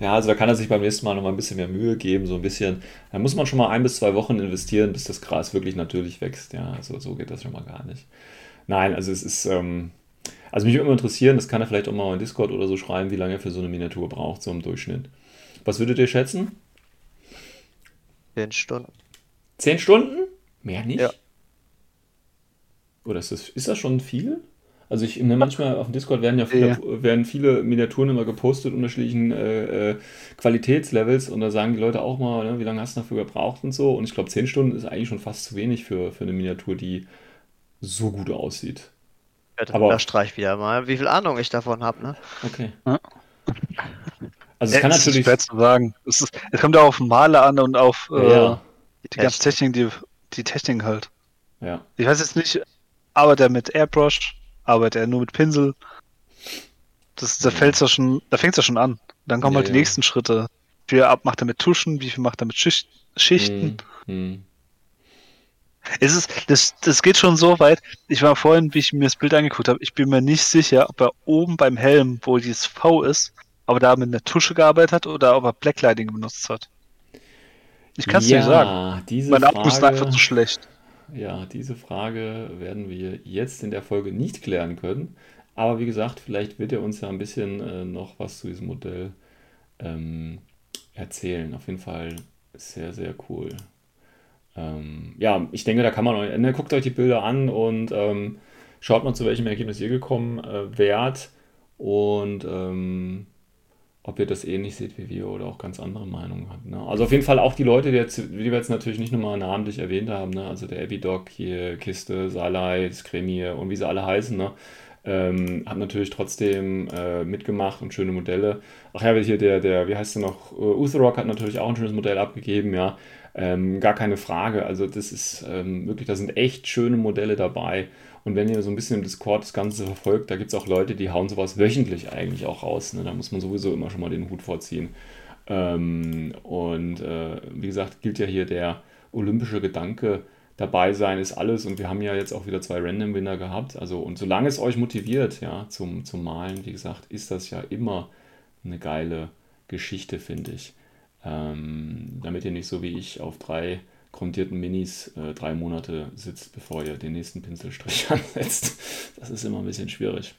Ja, also da kann er sich beim nächsten Mal noch mal ein bisschen mehr Mühe geben, so ein bisschen. Da muss man schon mal ein bis zwei Wochen investieren, bis das Gras wirklich natürlich wächst. Ja, also so geht das schon mal gar nicht. Nein, also es ist, ähm, also mich würde immer interessieren, das kann er vielleicht auch mal in Discord oder so schreiben, wie lange er für so eine Miniatur braucht, so im Durchschnitt. Was würdet ihr schätzen? Zehn Stunden. Zehn Stunden? Mehr nicht? Ja. Oder ist das, ist das schon viel? Also ich ne, manchmal auf dem Discord werden ja viele, ja. werden viele Miniaturen immer gepostet unterschiedlichen äh, äh, Qualitätslevels und da sagen die Leute auch mal, ne, wie lange hast du dafür gebraucht und so. Und ich glaube, 10 Stunden ist eigentlich schon fast zu wenig für, für eine Miniatur, die so gut aussieht. Ja, Aber unterstreicht wieder mal, wie viel Ahnung ich davon habe. Ne? Okay. Ja. Also es kann es natürlich. Ist schwer zu sagen. Es, ist, es kommt ja auf Maler an und auf äh, die ganze Technik, die, die Technik halt. Ja. Ich weiß jetzt nicht, arbeitet er mit Airbrush, arbeitet er nur mit Pinsel? Das, da fällt's ja schon, da fängt es ja schon an. Dann kommen ja, halt die ja. nächsten Schritte. Wie viel ab macht er mit Tuschen, wie viel macht er mit Schicht, Schichten? Hm, hm. Es ist, das, das geht schon so weit. Ich war vorhin, wie ich mir das Bild angeguckt habe, ich bin mir nicht sicher, ob er oben beim Helm, wo dieses V ist, ob er da mit einer Tusche gearbeitet hat oder ob er Blacklighting benutzt hat. Ich kann es ja, nicht sagen. Diese Mein Akku ist einfach zu schlecht. Ja, diese Frage werden wir jetzt in der Folge nicht klären können. Aber wie gesagt, vielleicht wird er uns ja ein bisschen äh, noch was zu diesem Modell ähm, erzählen. Auf jeden Fall sehr, sehr cool. Ähm, ja, ich denke, da kann man, euch, ne, guckt euch die Bilder an und ähm, schaut mal, zu welchem Ergebnis ihr gekommen äh, wärt und ähm, ob ihr das ähnlich seht wie wir oder auch ganz andere Meinungen habt. Ne? Also auf jeden Fall auch die Leute, die, jetzt, die wir jetzt natürlich nicht nochmal namentlich erwähnt haben, ne? also der Ebidoc hier, Kiste, Salai, Skremie und wie sie alle heißen, ne? Ähm, hat natürlich trotzdem äh, mitgemacht und schöne Modelle. Ach ja, hier der, der, wie heißt der noch? Uh, hat natürlich auch ein schönes Modell abgegeben, ja. Ähm, gar keine Frage. Also das ist ähm, wirklich, da sind echt schöne Modelle dabei. Und wenn ihr so ein bisschen im Discord das Ganze verfolgt, da gibt es auch Leute, die hauen sowas wöchentlich eigentlich auch raus. Ne? Da muss man sowieso immer schon mal den Hut vorziehen. Ähm, und äh, wie gesagt, gilt ja hier der olympische Gedanke, dabei sein ist alles. Und wir haben ja jetzt auch wieder zwei Random-Winner gehabt. Also, und solange es euch motiviert, ja, zum, zum Malen, wie gesagt, ist das ja immer eine geile Geschichte, finde ich. Ähm, damit ihr nicht so wie ich auf drei grundierten Minis äh, drei Monate sitzt, bevor ihr den nächsten Pinselstrich *laughs* ansetzt. Das ist immer ein bisschen schwierig.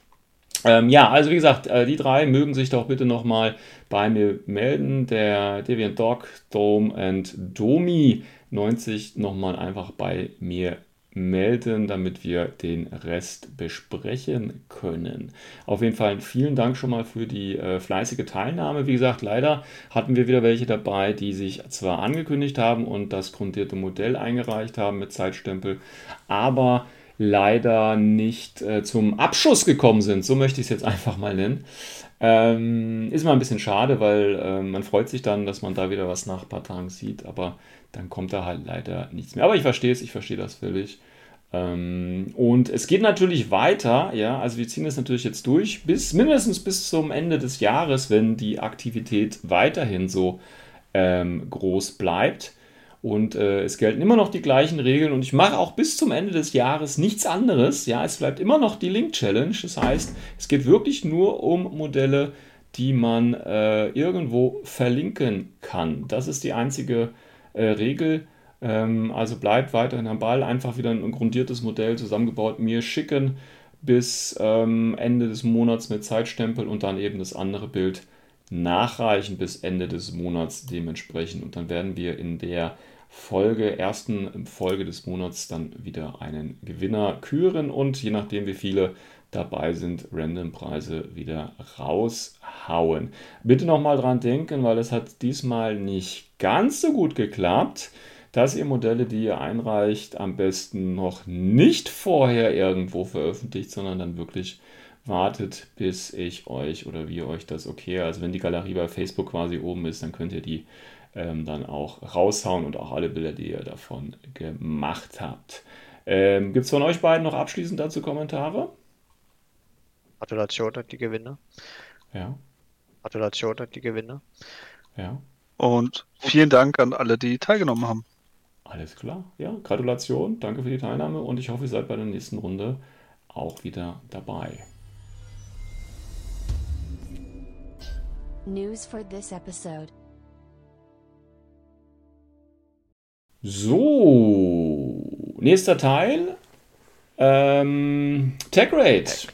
Ähm, ja, also wie gesagt, äh, die drei mögen sich doch bitte nochmal bei mir melden. Der Deviant Dog, Dome und Domi 90 nochmal einfach bei mir melden, damit wir den Rest besprechen können. Auf jeden Fall vielen Dank schon mal für die äh, fleißige Teilnahme. Wie gesagt, leider hatten wir wieder welche dabei, die sich zwar angekündigt haben und das grundierte Modell eingereicht haben mit Zeitstempel, aber leider nicht äh, zum Abschuss gekommen sind. So möchte ich es jetzt *laughs* einfach mal nennen. Ähm, ist mal ein bisschen schade, weil äh, man freut sich dann, dass man da wieder was nach ein paar Tagen sieht, aber dann kommt da halt leider nichts mehr. Aber ich verstehe es, ich verstehe das völlig. Ähm, und es geht natürlich weiter, ja, also wir ziehen das natürlich jetzt durch, bis mindestens bis zum Ende des Jahres, wenn die Aktivität weiterhin so ähm, groß bleibt. Und äh, es gelten immer noch die gleichen Regeln und ich mache auch bis zum Ende des Jahres nichts anderes. Ja, es bleibt immer noch die Link Challenge. Das heißt, es geht wirklich nur um Modelle, die man äh, irgendwo verlinken kann. Das ist die einzige äh, Regel. Ähm, also bleibt weiterhin am Ball, einfach wieder ein grundiertes Modell zusammengebaut, mir schicken bis ähm, Ende des Monats mit Zeitstempel und dann eben das andere Bild nachreichen bis Ende des Monats dementsprechend. Und dann werden wir in der Folge, ersten Folge des Monats dann wieder einen Gewinner küren und je nachdem wie viele dabei sind, Random-Preise wieder raushauen. Bitte nochmal dran denken, weil es hat diesmal nicht ganz so gut geklappt, dass ihr Modelle, die ihr einreicht, am besten noch nicht vorher irgendwo veröffentlicht, sondern dann wirklich wartet, bis ich euch oder wir euch das okay, also wenn die Galerie bei Facebook quasi oben ist, dann könnt ihr die ähm, dann auch raushauen und auch alle Bilder, die ihr davon gemacht habt. Ähm, Gibt es von euch beiden noch abschließend dazu Kommentare? Gratulation an die Gewinner. Ja. Gratulation an die Gewinner. Ja. Und vielen Dank an alle, die teilgenommen haben. Alles klar. Ja, Gratulation. Danke für die Teilnahme und ich hoffe, ihr seid bei der nächsten Runde auch wieder dabei. News for this episode. So, nächster Teil. Ähm, Tech Rate.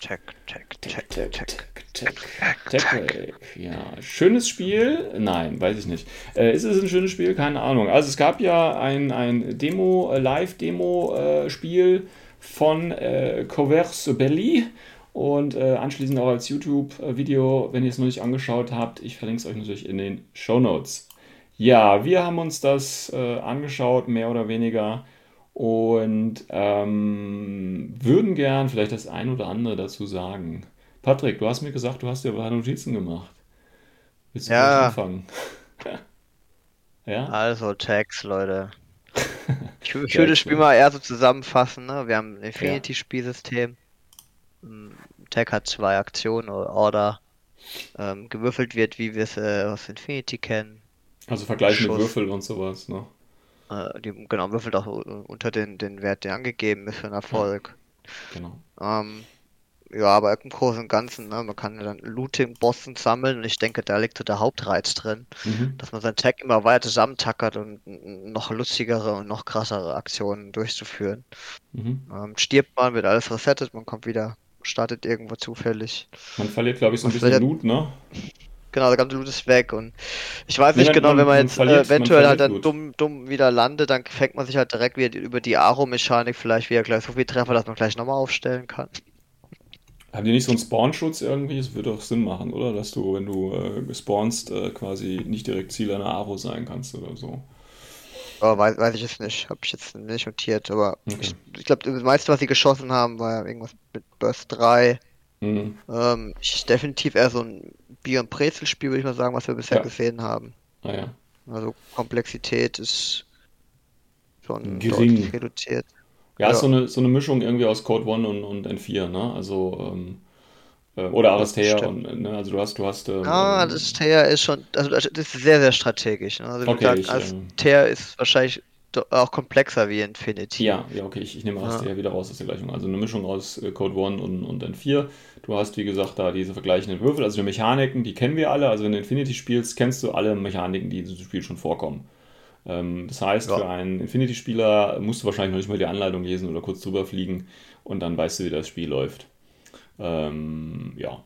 Tech, Tech, Tech, Tech, Tech, Tech, Tech, Tech. Ja, schönes Spiel. Nein, weiß ich nicht. Äh, ist es ein schönes Spiel? Keine Ahnung. Also es gab ja ein, ein Demo, Live-Demo-Spiel von äh, Coverse Belly und äh, anschließend auch als YouTube-Video, wenn ihr es noch nicht angeschaut habt. Ich verlinke es euch natürlich in den Show Notes. Ja, wir haben uns das äh, angeschaut, mehr oder weniger, und ähm, würden gern vielleicht das ein oder andere dazu sagen. Patrick, du hast mir gesagt, du hast dir ein paar Notizen gemacht. Willst du Ja. anfangen? *laughs* ja? Also, Tags, Leute. *laughs* Ich, ich würde das Spiel mal eher so zusammenfassen. Ne? Wir haben ein Infinity-Spielsystem. Ähm, Tag hat zwei Aktionen oder Order. Ähm, gewürfelt wird, wie wir es äh, aus Infinity kennen. Also Vergleich mit Schuss. Würfel und sowas, ne? Äh, die, genau, würfelt auch äh, unter den, den Wert, der angegeben ist für einen Erfolg. Genau. Ähm, ja, aber im Großen und Ganzen, ne, man kann ja dann Looting-Bossen sammeln und ich denke, da liegt so der Hauptreiz drin, Mhm. dass man seinen Tag immer weiter zusammentackert und noch lustigere und noch krassere Aktionen durchzuführen. Mhm. Ähm, stirbt man, wird alles resettet, man kommt wieder, startet irgendwo zufällig. Man verliert, glaube ich, so ein bisschen Loot, ne? Genau, der ganze Loot ist weg und ich weiß nicht man- genau, man- wenn man man jetzt verliert- äh, man eventuell halt verliert dann dumm, dumm wieder landet, dann fängt man sich halt direkt wieder über die Aro-Mechanik vielleicht wieder gleich so viel Treffer, dass man gleich nochmal aufstellen kann. Haben die nicht so einen Spawn-Schutz irgendwie? Das würde doch Sinn machen, oder? Dass du, wenn du äh, spawnst, äh, quasi nicht direkt Ziel einer Aro sein kannst oder so. Aber weiß, weiß ich jetzt nicht, habe ich jetzt nicht notiert, aber Okay. ich, ich glaube, das meiste, was sie geschossen haben, war ja irgendwas mit Burst 3. Mhm. Ähm, ich definitiv eher so ein Bier- und Brezelspiel, würde ich mal sagen, was wir bisher Ja. gesehen haben. Ah ja. Also Komplexität ist schon Gering. deutlich reduziert. Ja, Ja. ist so eine, so eine Mischung irgendwie aus Code One und, und N4, ne? Also, ähm, äh, oder Aristea und, ne? Also du hast, du hast, ähm, Ah, Teer ist schon, also das ist sehr, sehr strategisch. Ne? Also Okay, ich, als ähm, ist wahrscheinlich auch komplexer wie Infinity. Ja, ja, okay, ich, ich nehme Aristea wieder raus aus der Gleichung. Also eine Mischung aus äh, Code One und, und N4. Du hast, wie gesagt, da diese vergleichenden Würfel, also die Mechaniken, die kennen wir alle. Also wenn du Infinity spielst, kennst du alle Mechaniken, die in diesem Spiel schon vorkommen. Ähm, das heißt, Ja. für einen Infinity-Spieler musst du wahrscheinlich noch nicht mal die Anleitung lesen oder kurz drüber fliegen und dann weißt du, wie das Spiel läuft. Ähm, ja.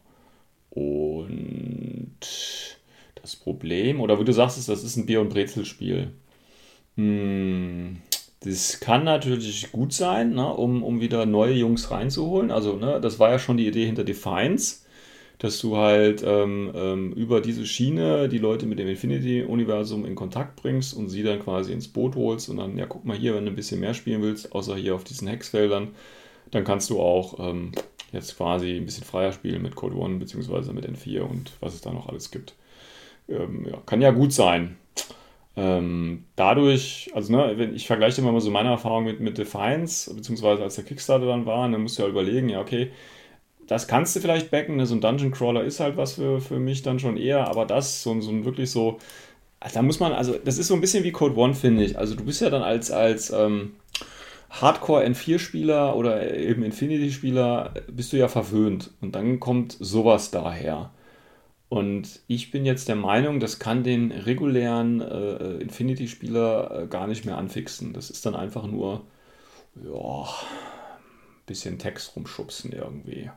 Und das Problem, oder wie du sagst, ist, das ist ein Bier- und Brezelspiel. Hm, das kann natürlich gut sein, ne, um, um wieder neue Jungs reinzuholen. Also, ne, das war ja schon die Idee hinter Defiance, dass du halt ähm, ähm, über diese Schiene die Leute mit dem Infinity-Universum in Kontakt bringst und sie dann quasi ins Boot holst und dann, ja, guck mal hier, wenn du ein bisschen mehr spielen willst, außer hier auf diesen Hexfeldern, dann kannst du auch ähm, jetzt quasi ein bisschen freier spielen mit Code One beziehungsweise mit N4 und was es da noch alles gibt. Ähm, ja, kann ja gut sein. Ähm, dadurch, also ne, wenn ich vergleiche immer mal so meine Erfahrung mit, mit Defiance, beziehungsweise als der Kickstarter dann war, dann musst du ja überlegen, ja, okay, das kannst du vielleicht backen, ne, so ein Dungeon Crawler ist halt was für, für mich dann schon eher, aber das, so, ein- so ein wirklich so, da muss man, also das ist so ein bisschen wie Code One, finde ich. Also du bist ja dann als, als ähm, Hardcore N4-Spieler oder eben Infinity-Spieler, bist du ja verwöhnt und dann kommt sowas daher. Und ich bin jetzt der Meinung, das kann den regulären äh, Infinity-Spieler äh, gar nicht mehr anfixen. Das ist dann einfach nur, ja, ein bisschen Text rumschubsen irgendwie.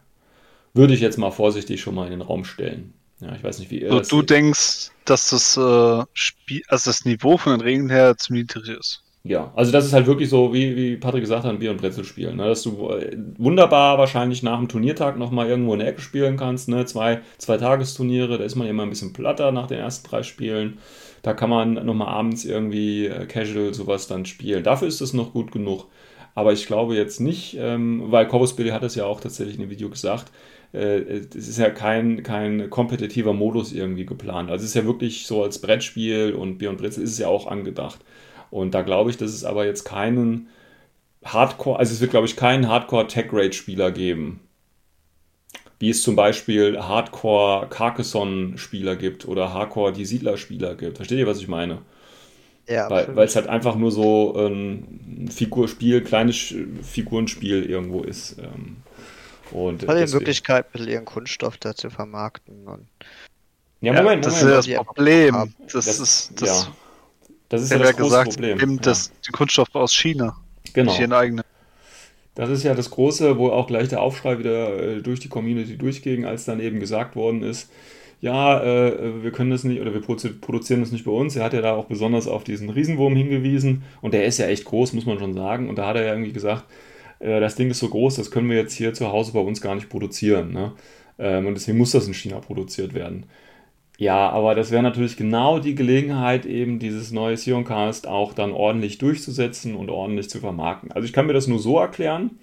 Würde ich jetzt mal vorsichtig schon mal in den Raum stellen. Ja, ich weiß nicht, wie ihr So, das du seht. denkst, dass das äh, Spiel, also das Niveau von den Regeln her zu niedrig ist. Ja, also das ist halt wirklich so, wie, wie Patrick gesagt hat, ein Bier- und Brezelspiel. Ne? Dass du äh, wunderbar wahrscheinlich nach dem Turniertag nochmal irgendwo in der Ecke spielen kannst. Ne? Zwei, zwei Tagesturniere, da ist man immer ein bisschen platter nach den ersten drei Spielen. Da kann man nochmal abends irgendwie äh, casual sowas dann spielen. Dafür ist es noch gut genug. Aber ich glaube jetzt nicht, ähm, weil Corvus Billy hat es ja auch tatsächlich in dem Video gesagt, äh, es ist ja kein, kein kompetitiver Modus irgendwie geplant. Also es ist ja wirklich so als Brettspiel und Bier und Brezel ist es ja auch angedacht. Und da glaube ich, dass es aber jetzt keinen Hardcore, also es wird, glaube ich, keinen Hardcore-Tech-Rate-Spieler geben. Wie es zum Beispiel Hardcore-Carcassonne-Spieler gibt oder Hardcore-Die Siedler-Spieler gibt. Versteht ihr, was ich meine? Ja, Weil, es halt einfach nur so ein Figurspiel, kleines Figurenspiel irgendwo ist. Ähm, Und Hat die Möglichkeit, ein bisschen ihren Kunststoff da zu vermarkten. Und Ja, Moment, das Moment. ist ja einfach das Problem. Das, Das- ist das. ja. Das ist ja ja das große gesagt, Problem. eben Ja. das, die Kunststoffe aus China. Genau. Nicht ihren eigenen. Das ist ja das Große, wo auch gleich der Aufschrei wieder äh, durch die Community durchging, als dann eben gesagt worden ist, ja, äh, wir können das nicht oder wir produ- produzieren das nicht bei uns. Er hat ja da auch besonders auf diesen Riesenwurm hingewiesen und der ist ja echt groß, muss man schon sagen. Und da hat er ja irgendwie gesagt, äh, das Ding ist so groß, das können wir jetzt hier zu Hause bei uns gar nicht produzieren. Ne? Ähm, und deswegen muss das in China produziert werden. Ja, aber das wäre natürlich genau die Gelegenheit, eben dieses neue Sioncast auch dann ordentlich durchzusetzen und ordentlich zu vermarkten. Also ich kann mir das nur so erklären,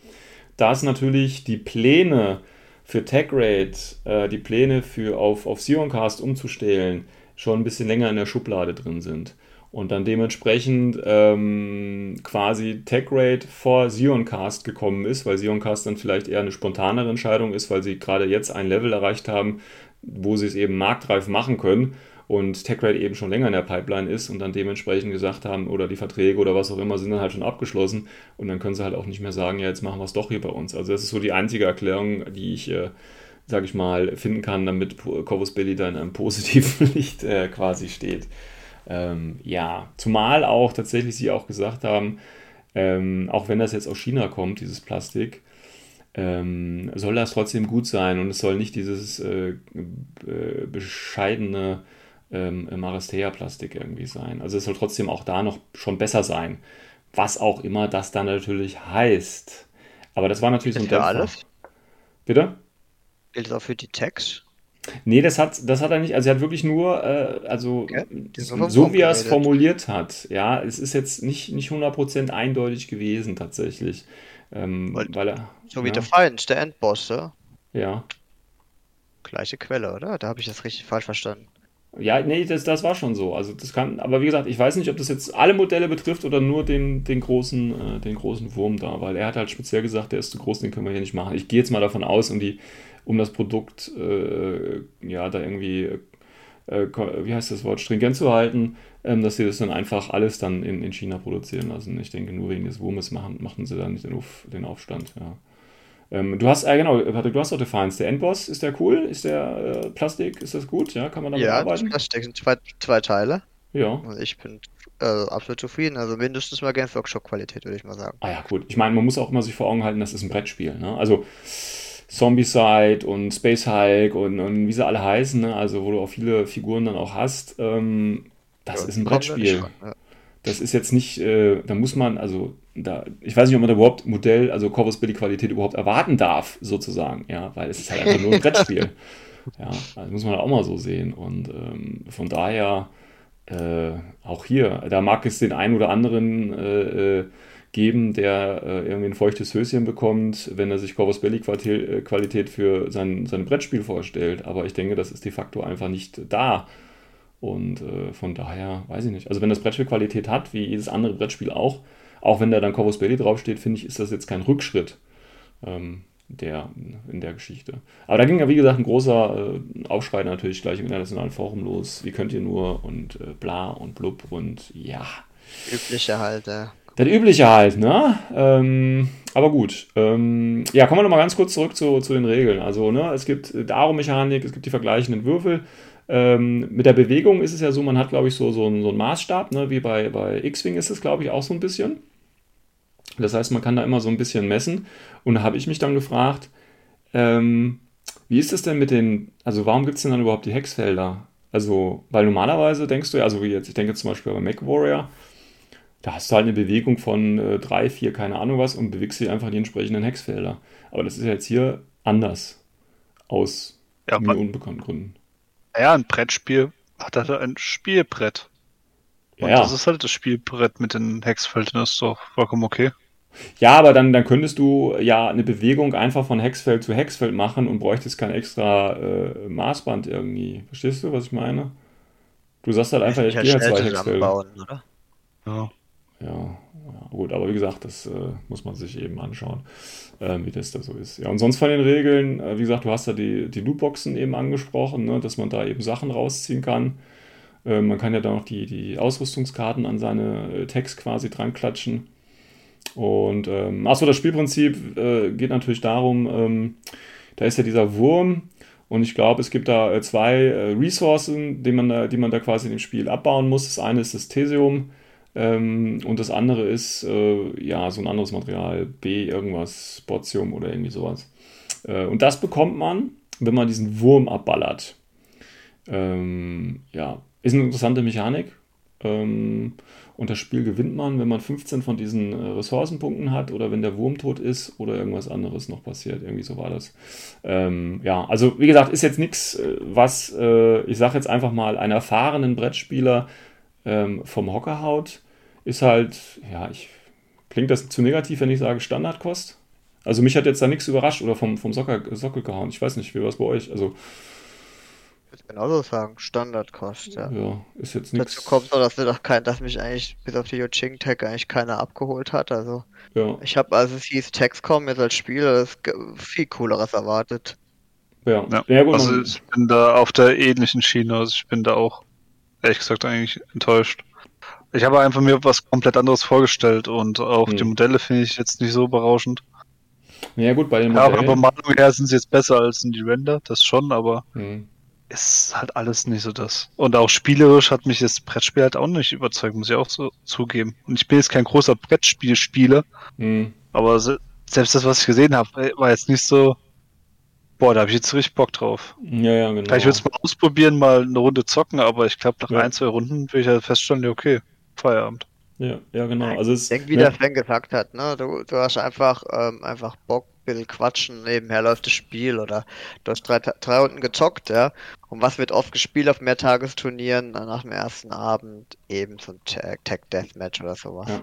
dass natürlich die Pläne für TechRate, äh, die Pläne für auf, auf Sioncast umzustellen, schon ein bisschen länger in der Schublade drin sind. Und dann dementsprechend ähm, quasi TechRate vor Sioncast gekommen ist, weil Sioncast dann vielleicht eher eine spontanere Entscheidung ist, weil sie gerade jetzt ein Level erreicht haben, wo sie es eben marktreif machen können und TechRate eben schon länger in der Pipeline ist und dann dementsprechend gesagt haben, oder die Verträge oder was auch immer sind dann halt schon abgeschlossen und dann können sie halt auch nicht mehr sagen, ja, jetzt machen wir es doch hier bei uns. Also das ist so die einzige Erklärung, die ich, äh, sage ich mal, finden kann, damit Corvus Belli da in einem *laughs* positiven Licht äh, quasi steht. Ähm, ja, zumal auch tatsächlich sie auch gesagt haben, ähm, auch wenn das jetzt aus China kommt, dieses Plastik, ähm, soll das trotzdem gut sein und es soll nicht dieses äh, äh, bescheidene ähm, Maristea-Plastik irgendwie sein. Also es soll trotzdem auch da noch schon besser sein. Was auch immer das dann natürlich heißt. Aber das war natürlich Gilt so ein für Dämpfer. alles? Bitte? Gilt das auch für die Tags? Nee, das hat, das hat er nicht. Also er hat wirklich nur, äh, also vom so wie er es formuliert hat. Ja, es ist jetzt nicht, nicht 100% eindeutig gewesen tatsächlich. Ähm, Und- weil er, So wie ja, der Feind, der Endboss, ja? ja. Gleiche Quelle, oder? Da habe ich das richtig falsch verstanden. Ja, nee, das, das war schon so. Also das kann, aber wie gesagt, ich weiß nicht, ob das jetzt alle Modelle betrifft oder nur den, den großen, äh, den großen Wurm da, weil er hat halt speziell gesagt, der ist zu groß, den können wir hier nicht machen. Ich gehe jetzt mal davon aus, um die, um das Produkt, äh, ja, da irgendwie, äh, ko- wie heißt das Wort, stringent zu halten, ähm, dass sie das dann einfach alles dann in, in China produzieren lassen. Ich denke, nur wegen des Wurmes machen, machen sie dann nicht den, Auf, den Aufstand, ja. Ähm, du hast, äh, genau, Patrick, du hast doch Defiance. Der Endboss, ist der cool? Ist der äh, Plastik? Ist das gut? Ja, kann man damit Ja, das arbeiten? Plastik sind zwei, zwei Teile. Ja. Also ich bin äh, absolut zufrieden. Also mindestens mal Games Workshop-Qualität, würde ich mal sagen. Ah ja, gut. Ich meine, man muss auch immer sich vor Augen halten, das ist ein Brettspiel. Ne? Also Zombicide und Space Hulk und, und wie sie alle heißen, ne? also wo du auch viele Figuren dann auch hast, ähm, das Ja, ist ein Brettspiel. ja. Das ist jetzt nicht, äh, da muss man, also da, ich weiß nicht, ob man da überhaupt Modell, also Corvus Belli Qualität überhaupt erwarten darf, sozusagen, ja, weil es ist halt einfach nur ein *laughs* Brettspiel. Ja, also muss man auch mal so sehen. Und ähm, von daher, äh, auch hier, da mag es den einen oder anderen äh, äh, geben, der äh, irgendwie ein feuchtes Höschen bekommt, wenn er sich Corvus Belli Qualität, äh, Qualität für sein, sein Brettspiel vorstellt. Aber ich denke, das ist de facto einfach nicht da. Und äh, von daher, weiß ich nicht. Also wenn das Brettspiel Qualität hat, wie jedes andere Brettspiel auch, auch wenn da dann Corvus Belli draufsteht, finde ich, ist das jetzt kein Rückschritt ähm, der, in der Geschichte. Aber da ging ja, wie gesagt, ein großer äh, Aufschrei natürlich gleich im internationalen Forum los. Wie könnt ihr nur und äh, bla und blub und ja. Übliche halt, ja. Das Übliche halt, ne? Ähm, aber gut. Ähm, ja, kommen wir nochmal ganz kurz zurück zu, zu den Regeln. Also, ne, es gibt Aro-Mechanik, es gibt die vergleichenden Würfel. Ähm, mit der Bewegung ist es ja so, man hat, glaube ich, so, so, einen, so einen Maßstab, ne? wie bei, bei X-Wing ist es, glaube ich, auch so ein bisschen. Das heißt, man kann da immer so ein bisschen messen. Und da habe ich mich dann gefragt, ähm, wie ist es denn mit den, also warum gibt es denn dann überhaupt die Hexfelder? Also, weil normalerweise denkst du ja, also wie jetzt, ich denke zum Beispiel bei Mac Warrior, da hast du halt eine Bewegung von äh, drei, vier, keine Ahnung was und bewegst dir einfach die entsprechenden Hexfelder. Aber das ist ja jetzt hier anders. Aus Ja, mir unbekannten Gründen. Ja, ein Brettspiel hat halt ein Spielbrett. Ja, Und ja. das ist halt das Spielbrett mit den Hexfeldern, das ist doch vollkommen okay. ja, aber dann, dann könntest du ja eine Bewegung einfach von Hexfeld zu Hexfeld machen und bräuchtest kein extra äh, Maßband irgendwie. Verstehst du, was ich meine? Du sagst halt einfach, ich Nicht gehe halt zwei Hexfelder. oder? Ja. Ja, ja, gut, aber wie gesagt, das äh, muss man sich eben anschauen, äh, wie das da so ist. Ja, und sonst von den Regeln, äh, wie gesagt, du hast ja die, die Lootboxen eben angesprochen, ne, dass man da eben Sachen rausziehen kann. Äh, man kann ja da noch die, die Ausrüstungskarten an seine äh, Tags quasi dran klatschen. Und ähm, achso, das Spielprinzip äh, geht natürlich darum, ähm, da ist ja dieser Wurm und ich glaube, es gibt da zwei Ressourcen, die man, da, die man da quasi in dem Spiel abbauen muss. Das eine ist das Thesium ähm, und das andere ist äh, ja so ein anderes Material, B irgendwas, Botium oder irgendwie sowas. Äh, und das bekommt man, wenn man diesen Wurm abballert. Ähm, ja, ist eine interessante Mechanik. Ähm, und das Spiel gewinnt man, wenn man 15 von diesen äh, Ressourcenpunkten hat oder wenn der Wurm tot ist oder irgendwas anderes noch passiert. Irgendwie so war das. Ähm, ja, also wie gesagt, ist jetzt nichts, äh, was äh, ich sage jetzt einfach mal einen erfahrenen Brettspieler ähm, vom Hocker haut. Ist halt, ja, ich klingt das zu negativ, wenn ich sage Standardkost. Also mich hat jetzt da nichts überrascht oder vom, vom Socker, Sockel gehauen. Ich weiß nicht, wie war es bei euch? Also würde genauso sagen, Standardkost, ja. Ja, ist jetzt nichts. Dazu kommt noch, dass, wir doch kein, dass mich eigentlich bis auf die Yoching Tag eigentlich keiner abgeholt hat. Also Ja, ich habe, als es hieß Textcom jetzt als Spiel, das ge- viel cooleres erwartet. ja. Ja, ja gut, also ich bin da auf der ähnlichen Schiene, also ich bin da auch ehrlich gesagt eigentlich enttäuscht. Ich habe einfach mir was komplett anderes vorgestellt und auch Hm. die Modelle finde ich jetzt nicht so berauschend. ja gut, bei den Ja, aber Modellen. Bemalung her sind sie jetzt besser als in die Render, das schon, aber Hm. ist halt alles nicht so das. Und auch spielerisch hat mich das Brettspiel halt auch nicht überzeugt, muss ich auch so zugeben. Und ich bin jetzt kein großer Brettspielspieler, Hm. aber se selbst das, was ich gesehen habe, war jetzt nicht so, boah, da habe ich jetzt richtig Bock drauf. Ja, ja, genau. Vielleicht würde es mal ausprobieren, mal eine Runde zocken, aber ich glaube, nach Ja. ein, zwei Runden würde ich halt feststellen, ja, okay, Feierabend. Ja, ja, genau. Also es, Ich denke, wie ne, der Fan gesagt hat, ne? Du, du hast einfach, ähm, einfach Bock, ein bisschen quatschen, nebenher läuft das Spiel oder du hast drei, drei Runden gezockt, ja. Und was wird oft gespielt auf Mehrtagesturnieren? Na, Nach dem ersten Abend eben so ein Tag, Tag Deathmatch oder sowas. Ja.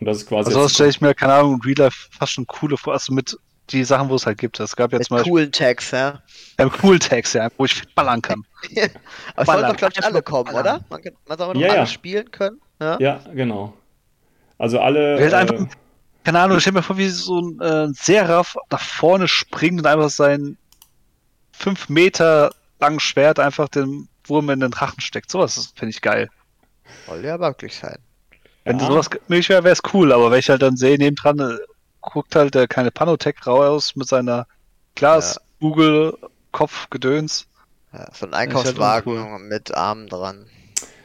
und das ist quasi Also das stelle ich mir, keine Ahnung, in Real Life fast schon coole vor, also mit die Sachen, wo es halt gibt. Es gab ja zum Beispiel coolen Tags, ja. ähm, Cool Tags, ja, wo ich ballern kann. *laughs* Aber es sollen Ballern. doch, glaube ich, alle kommen, Ballern. oder? Man, kann- man soll doch Ja, alle ja. spielen können. Ja? Ja, genau. Also alle. Äh, einfach- Keine Ahnung, ich stelle mir vor, wie so ein äh, Seraph nach vorne springt und einfach sein 5 Meter langen Schwert einfach den Wurm in den Drachen steckt. Sowas finde ich geil. Soll ja möglich sein. Wenn Ja. sowas möglich wäre, wäre es cool, aber wenn ich halt dann sehe, nebendran äh, guckt halt der kleine Panotech raus mit seiner Glaskugel, Kopf, Gedöns. Ja, so ein halt Einkaufswagen mit Armen dran.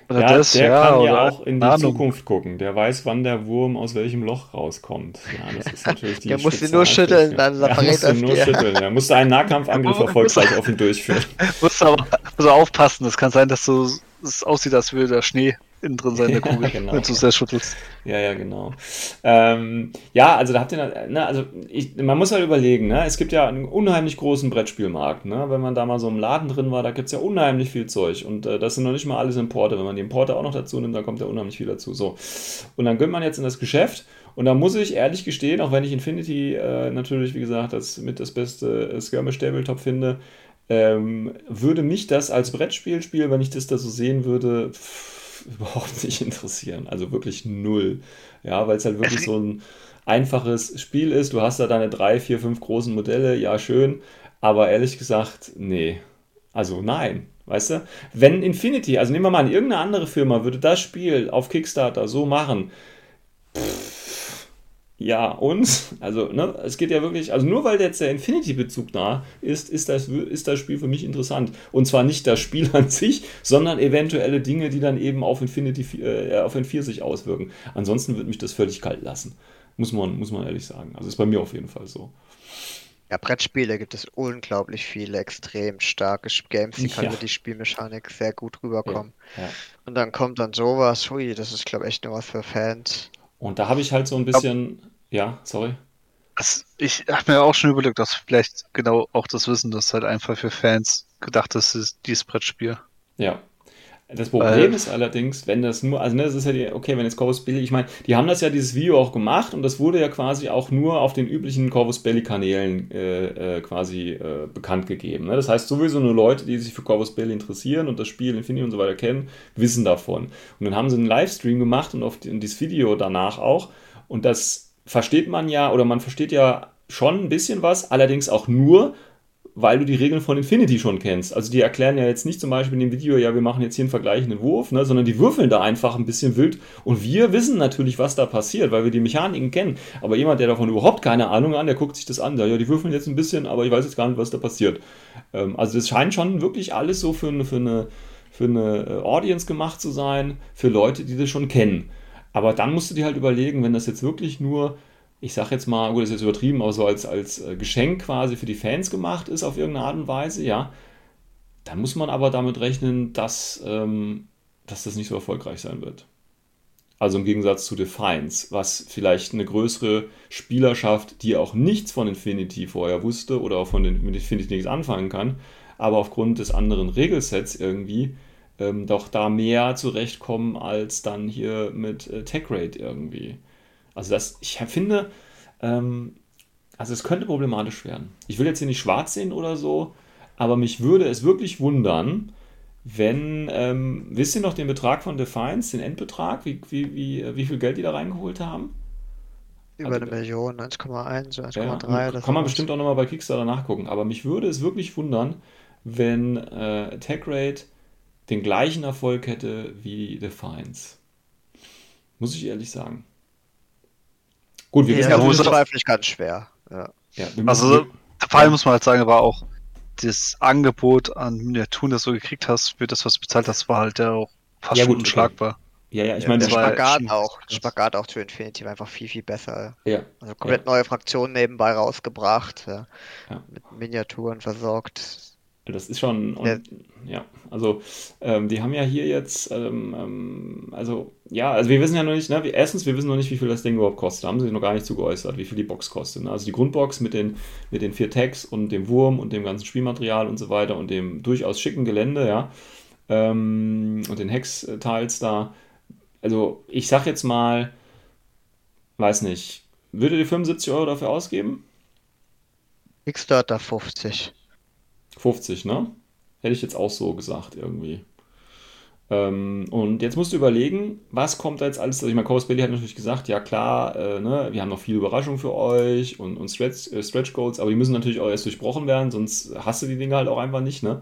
Oder ja, das, der ja, kann oder ja auch in die Ahnung. Zukunft gucken. Der weiß, wann der Wurm aus welchem Loch rauskommt. Ja, das ist *laughs* natürlich die Der muss ihn nur schütteln, dann ja, du er's nur dir. schütteln. Er musste einen Nahkampfangriff *laughs* erfolgreich auf ihn durchführen. *laughs* Musst aber musst aber aufpassen, es kann sein, dass so es aussieht, als würde der Schnee innen drin sein, der Ja, Kugel, *laughs* genau. wenn du sehr schüttelst. Ja, ja, genau. Ähm, ja, also da habt ihr, ne, also ich, man muss halt überlegen, ne? es gibt ja einen unheimlich großen Brettspielmarkt. Ne? Wenn man da mal so im Laden drin war, da gibt es ja unheimlich viel Zeug. Und äh, das sind noch nicht mal alles Importe. Wenn man die Importe auch noch dazu nimmt, dann kommt ja unheimlich viel dazu. So. Und dann geht man jetzt in das Geschäft und da muss ich ehrlich gestehen, auch wenn ich Infinity äh, natürlich, wie gesagt, das mit das beste äh, Skirmish Tabletop finde, ähm, würde mich das als Brettspielspiel, wenn ich das da so sehen würde, pff, *laughs* überhaupt nicht interessieren. Also wirklich null. Ja, weil es halt wirklich so ein einfaches Spiel ist. Du hast da deine drei, vier, fünf großen Modelle, ja, schön. Aber ehrlich gesagt, nee. Also nein. Weißt du? Wenn Infinity, also nehmen wir mal an, irgendeine andere Firma würde das Spiel auf Kickstarter so machen, pff, ja, uns, also, ne, es geht ja wirklich, also nur weil jetzt der Infinity-Bezug da ist, ist das, ist das Spiel für mich interessant. Und zwar nicht das Spiel *laughs* an sich, sondern eventuelle Dinge, die dann eben auf Infinity, äh, auf N4 sich auswirken. Ansonsten wird mich das völlig kalt lassen. Muss man, muss man ehrlich sagen. Also ist bei mir auf jeden Fall so. Ja, Brettspiele gibt es unglaublich viele extrem starke Games, die kann Ja. mit die Spielmechanik sehr gut rüberkommen. Ja. Und dann kommt dann sowas, hui, das ist, glaube ich, echt nur was für Fans. Und da habe ich halt so ein bisschen, ja, sorry. Das, ich habe mir auch schon überlegt, dass vielleicht genau auch das Wissen, das halt einfach für Fans gedacht ist, ist dieses Brettspiel. Ja. Das Problem ist allerdings, wenn das nur, also ne, das ist ja die, okay, wenn jetzt Corvus Belli, ich meine, die haben das ja dieses Video auch gemacht und das wurde ja quasi auch nur auf den üblichen Corvus Belli Kanälen äh, äh, quasi äh, bekannt gegeben. Ne? Das heißt, sowieso nur Leute, die sich für Corvus Belli interessieren und das Spiel Infinity und so weiter kennen, wissen davon. Und dann haben sie einen Livestream gemacht und auf die, dieses Video danach auch und das versteht man ja, oder man versteht ja schon ein bisschen was, allerdings auch nur, weil du die Regeln von Infinity schon kennst. Also die erklären ja jetzt nicht zum Beispiel in dem Video, ja, wir machen jetzt hier einen vergleichenden Wurf, ne, sondern die würfeln da einfach ein bisschen wild und wir wissen natürlich, was da passiert, weil wir die Mechaniken kennen. Aber jemand, der davon überhaupt keine Ahnung hat, der guckt sich das an, ja, die würfeln jetzt ein bisschen, aber ich weiß jetzt gar nicht, was da passiert. Ähm, also das scheint schon wirklich alles so für eine, für eine, für eine äh, Audience gemacht zu sein, für Leute, die das schon kennen. Aber dann musst du dir halt überlegen, wenn das jetzt wirklich nur ich sag jetzt mal, gut, das ist jetzt übertrieben, aber so als, als äh, Geschenk quasi für die Fans gemacht ist auf irgendeine Art und Weise, ja, dann muss man aber damit rechnen, dass ähm, dass das nicht so erfolgreich sein wird. Also im Gegensatz zu Defiance, was vielleicht eine größere Spielerschaft, die auch nichts von Infinity vorher wusste oder auch von den, mit Infinity nichts anfangen kann, aber aufgrund des anderen Regelsets irgendwie ähm, doch da mehr zurechtkommen als dann hier mit äh, TechRate irgendwie. Also das, ich finde, ähm, also es könnte problematisch werden. Ich will jetzt hier nicht schwarz sehen oder so, aber mich würde es wirklich wundern, wenn, ähm, wisst ihr noch den Betrag von Defiance, den Endbetrag, wie, wie, wie, wie viel Geld die da reingeholt haben? Über Also, eine Million, 1,1, Ja, 1,3 oder kann man bestimmt auch nochmal bei Kickstarter nachgucken. Aber mich würde es wirklich wundern, wenn äh, TechRate den gleichen Erfolg hätte wie Defiance. Muss ich ehrlich sagen. Gut, wir Nee, wissen das Ja, bezweifle ich ganz schwer. Ja. ja, Also, der Fall muss man halt sagen, war auch das Angebot an Miniaturen, das du gekriegt hast, für das, was du bezahlt hast, war halt ja auch fast Ja, schon gut, okay. unschlagbar. ja, ja, ich Ja, meine, Der war- Spagat auch. Der Spagat auch zu Infinity war einfach viel, viel besser. ja, Also komplett neue Fraktionen nebenbei rausgebracht, ja. Ja. mit Miniaturen versorgt. Das ist schon, und, Ja. ja, also ähm, die haben ja hier jetzt, ähm, ähm, also ja, also wir wissen ja noch nicht, ne, erstens, wir wissen noch nicht, wie viel das Ding überhaupt kostet, da haben sie sich noch gar nicht zu geäußert, wie viel die Box kostet. Ne? Also die Grundbox mit den, mit den vier Tags und dem Wurm und dem ganzen Spielmaterial und so weiter und dem durchaus schicken Gelände, ja, ähm, und den Hex-Teils da. Also ich sag jetzt mal, weiß nicht, würdet ihr 75 Euro dafür ausgeben? Kickstarter 50. 50, ne? Hätte ich jetzt auch so gesagt irgendwie. Ähm, und jetzt musst du überlegen, was kommt da jetzt alles? Also ich meine, Corus Belli hat natürlich gesagt, ja klar, äh, ne, wir haben noch viele Überraschungen für euch und, und Stretch, äh, Stretch Goals, aber die müssen natürlich auch erst durchbrochen werden, sonst hast du die Dinge halt auch einfach nicht, ne?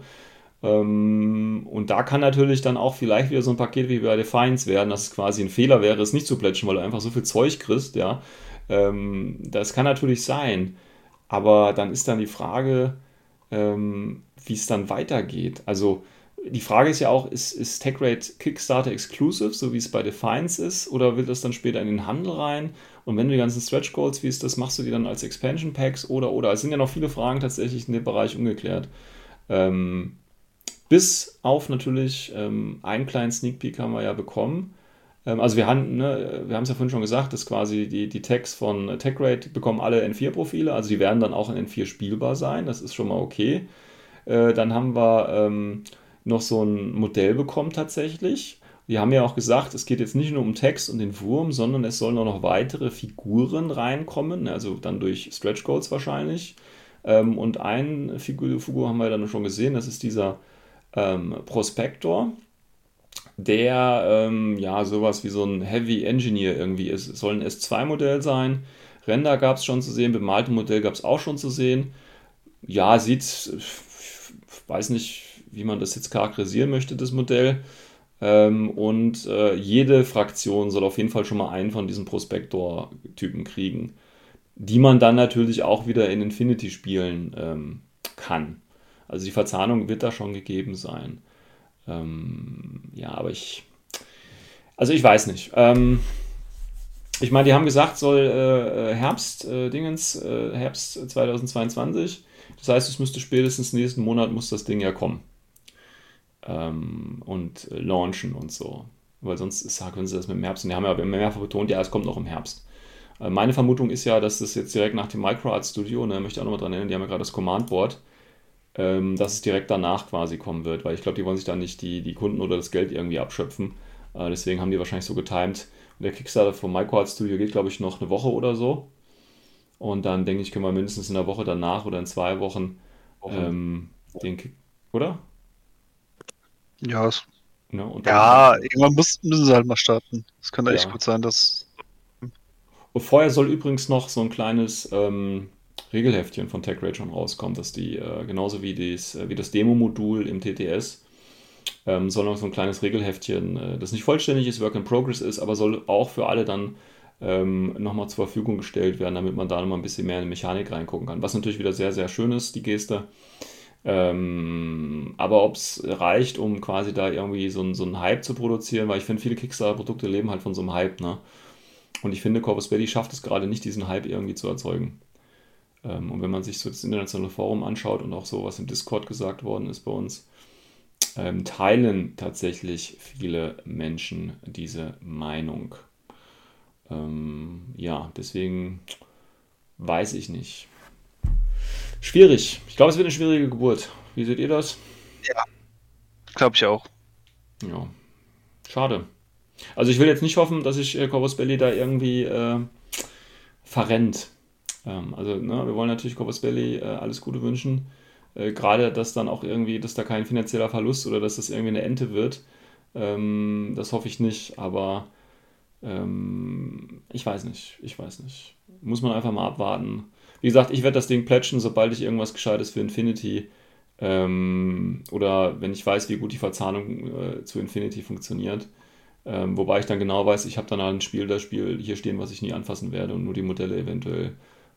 Ähm, und da kann natürlich dann auch vielleicht wieder so ein Paket wie bei Defiance werden, dass es quasi ein Fehler wäre, es nicht zu plätschen, weil du einfach so viel Zeug kriegst, ja. Ähm, das kann natürlich sein. Aber dann ist dann die Frage, ähm, wie es dann weitergeht. Also die Frage ist ja auch, ist, ist TechRate Kickstarter exclusive, so wie es bei Defiance ist, oder will das dann später in den Handel rein? Und wenn du die ganzen Stretch Goals, wie ist das, machst du die dann als Expansion Packs oder oder? Es sind ja noch viele Fragen tatsächlich in dem Bereich ungeklärt. Ähm, bis auf natürlich ähm, einen kleinen Sneak Peek haben wir ja bekommen. Ähm, also wir haben ne, wir haben es ja vorhin schon gesagt, dass quasi die, die Tags von TechRate bekommen alle N4-Profile, also die werden dann auch in N4 spielbar sein, das ist schon mal okay. Äh, dann haben wir ähm, noch so ein Modell bekommen tatsächlich. Die haben ja auch gesagt, es geht jetzt nicht nur um Text und den Wurm, sondern es sollen auch noch weitere Figuren reinkommen, also dann durch Stretch Goals wahrscheinlich. Ähm, und eine Figur, Figur haben wir dann schon gesehen, das ist dieser ähm, Prospector, der ähm, ja sowas wie so ein Heavy Engineer irgendwie ist. Es soll ein S2-Modell sein. Render gab es schon zu sehen, bemalte Modell gab es auch schon zu sehen. Ja, sieht, weiß nicht, wie man das jetzt charakterisieren möchte, das Modell. Ähm, und äh, jede Fraktion soll auf jeden Fall schon mal einen von diesen Prospector-Typen kriegen, die man dann natürlich auch wieder in Infinity spielen ähm, kann. Also die Verzahnung wird da schon gegeben sein. Ähm, ja, aber ich. Also ich weiß nicht. Ähm, ich meine, die haben gesagt, soll äh, Herbst, äh, Dingens, äh, Herbst 2022. Das heißt, es müsste spätestens nächsten Monat muss das Ding ja kommen. Ähm, und äh, launchen und so. Weil sonst ist, können sie das mit dem Herbst. Und die haben ja mehrfach betont, ja, es kommt noch im Herbst. Äh, meine Vermutung ist ja, dass das jetzt direkt nach dem MicroArt Studio, da möchte ich auch nochmal dran erinnern, die haben ja gerade das Command Board, ähm, dass es direkt danach quasi kommen wird, weil ich glaube, die wollen sich da nicht die, die Kunden oder das Geld irgendwie abschöpfen. Äh, deswegen haben die wahrscheinlich so getimed. Und der Kickstarter vom MicroArt Studio geht, glaube ich, noch eine Woche oder so. Und dann denke ich, können wir mindestens in der Woche danach oder in zwei Wochen ähm, den Kick, oder? Ja, es, Ne? Und ja dann, irgendwann muss, müssen sie halt mal starten. Es kann echt Ja. gut sein, dass. und vorher soll übrigens noch so ein kleines ähm, Regelheftchen von TechRate schon rauskommen, dass die, äh, genauso wie, dies, äh, wie das Demo-Modul im TTS, ähm, soll noch so ein kleines Regelheftchen, äh, das nicht vollständig ist, Work in Progress ist, aber soll auch für alle dann ähm, nochmal zur Verfügung gestellt werden, damit man da nochmal ein bisschen mehr in die Mechanik reingucken kann. Was natürlich wieder sehr, sehr schön ist, die Geste. Ähm, aber ob es reicht, um quasi da irgendwie so, so einen Hype zu produzieren, weil ich finde, viele Kickstarter-Produkte leben halt von so einem Hype, ne? Und ich finde, Corvus Belli schafft es gerade nicht, diesen Hype irgendwie zu erzeugen. Ähm, und wenn man sich so das internationale Forum anschaut und auch so, was im Discord gesagt worden ist bei uns, ähm, teilen tatsächlich viele Menschen diese Meinung. Ähm, ja, deswegen weiß ich nicht. Schwierig. Ich glaube, es wird eine schwierige Geburt. Wie seht ihr das? Ja, glaube ich auch. Ja, schade. Also ich will jetzt nicht hoffen, dass sich äh, Corvus Belli da irgendwie äh, verrennt. Ähm, also ne, wir wollen natürlich Corvus Belli äh, alles Gute wünschen. Äh, Gerade, dass dann auch irgendwie, dass da kein finanzieller Verlust oder dass das irgendwie eine Ente wird. Ähm, das hoffe ich nicht, aber ähm, ich weiß nicht. Ich weiß nicht. Muss man einfach mal abwarten. Wie gesagt, ich werde das Ding plätschen, sobald ich irgendwas Gescheites für Infinity ähm, oder wenn ich weiß, wie gut die Verzahnung äh, zu Infinity funktioniert. Ähm, wobei ich dann genau weiß, ich habe dann halt ein Spiel, das Spiel hier stehen, was ich nie anfassen werde und nur die Modelle eventuell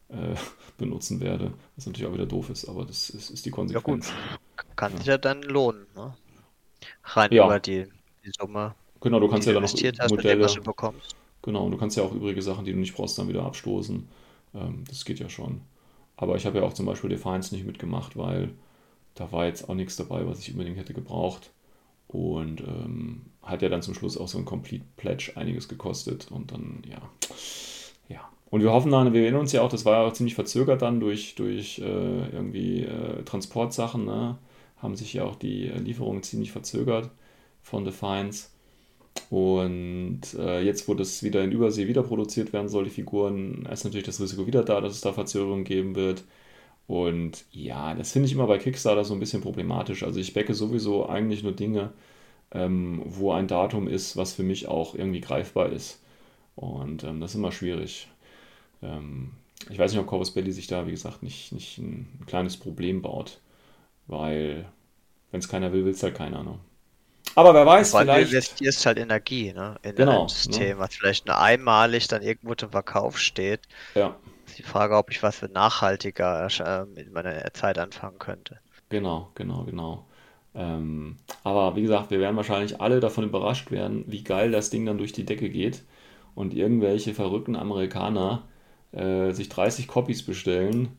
äh, *laughs* benutzen werde. Was natürlich auch wieder doof ist, aber das ist, ist die Konsequenz. Ja gut, kann sich ja dann lohnen, ne? Rein Ja. über die, die Summe, Genau, du kannst die ja dann noch hast, dem, Modelle. was du bekommst. Genau, und du kannst ja auch übrige Sachen, die du nicht brauchst, dann wieder abstoßen. Ähm, das geht ja schon. Aber ich habe ja auch zum Beispiel Defiance nicht mitgemacht, weil da war jetzt auch nichts dabei, was ich unbedingt hätte gebraucht. Und ähm, hat ja dann zum Schluss auch so ein Complete Pledge einiges gekostet. Und dann, ja. Und wir hoffen dann, wir erinnern uns ja auch, das war ja auch ziemlich verzögert dann durch, durch äh, irgendwie äh, Transportsachen, ne? Haben sich ja auch die Lieferungen ziemlich verzögert von Defiance. Und äh, jetzt, wo das wieder in Übersee wieder produziert werden soll, die Figuren, ist natürlich das Risiko wieder da, dass es da Verzögerungen geben wird. Und ja, das finde ich immer bei Kickstarter so ein bisschen problematisch. Also ich backe sowieso eigentlich nur Dinge, ähm, wo ein Datum ist, was für mich auch irgendwie greifbar ist. Und ähm, das ist immer schwierig. Ähm, ich weiß nicht, ob Corvus Belli sich da, wie gesagt, nicht, nicht ein, ein kleines Problem baut. Weil, wenn es keiner will, will es halt keiner. Ne? Aber wer weiß, Weil du vielleicht. investierst halt Energie, ne? In Genau, ein System, was vielleicht nur einmalig dann irgendwo zum Verkauf steht. Ja, Ist die Frage, ob ich was für nachhaltiger äh, mit meiner Zeit anfangen könnte. Genau, genau, genau. Ähm, aber wie gesagt, wir werden wahrscheinlich alle davon überrascht werden, wie geil das Ding dann durch die Decke geht und irgendwelche verrückten Amerikaner äh, sich 30 Copies bestellen,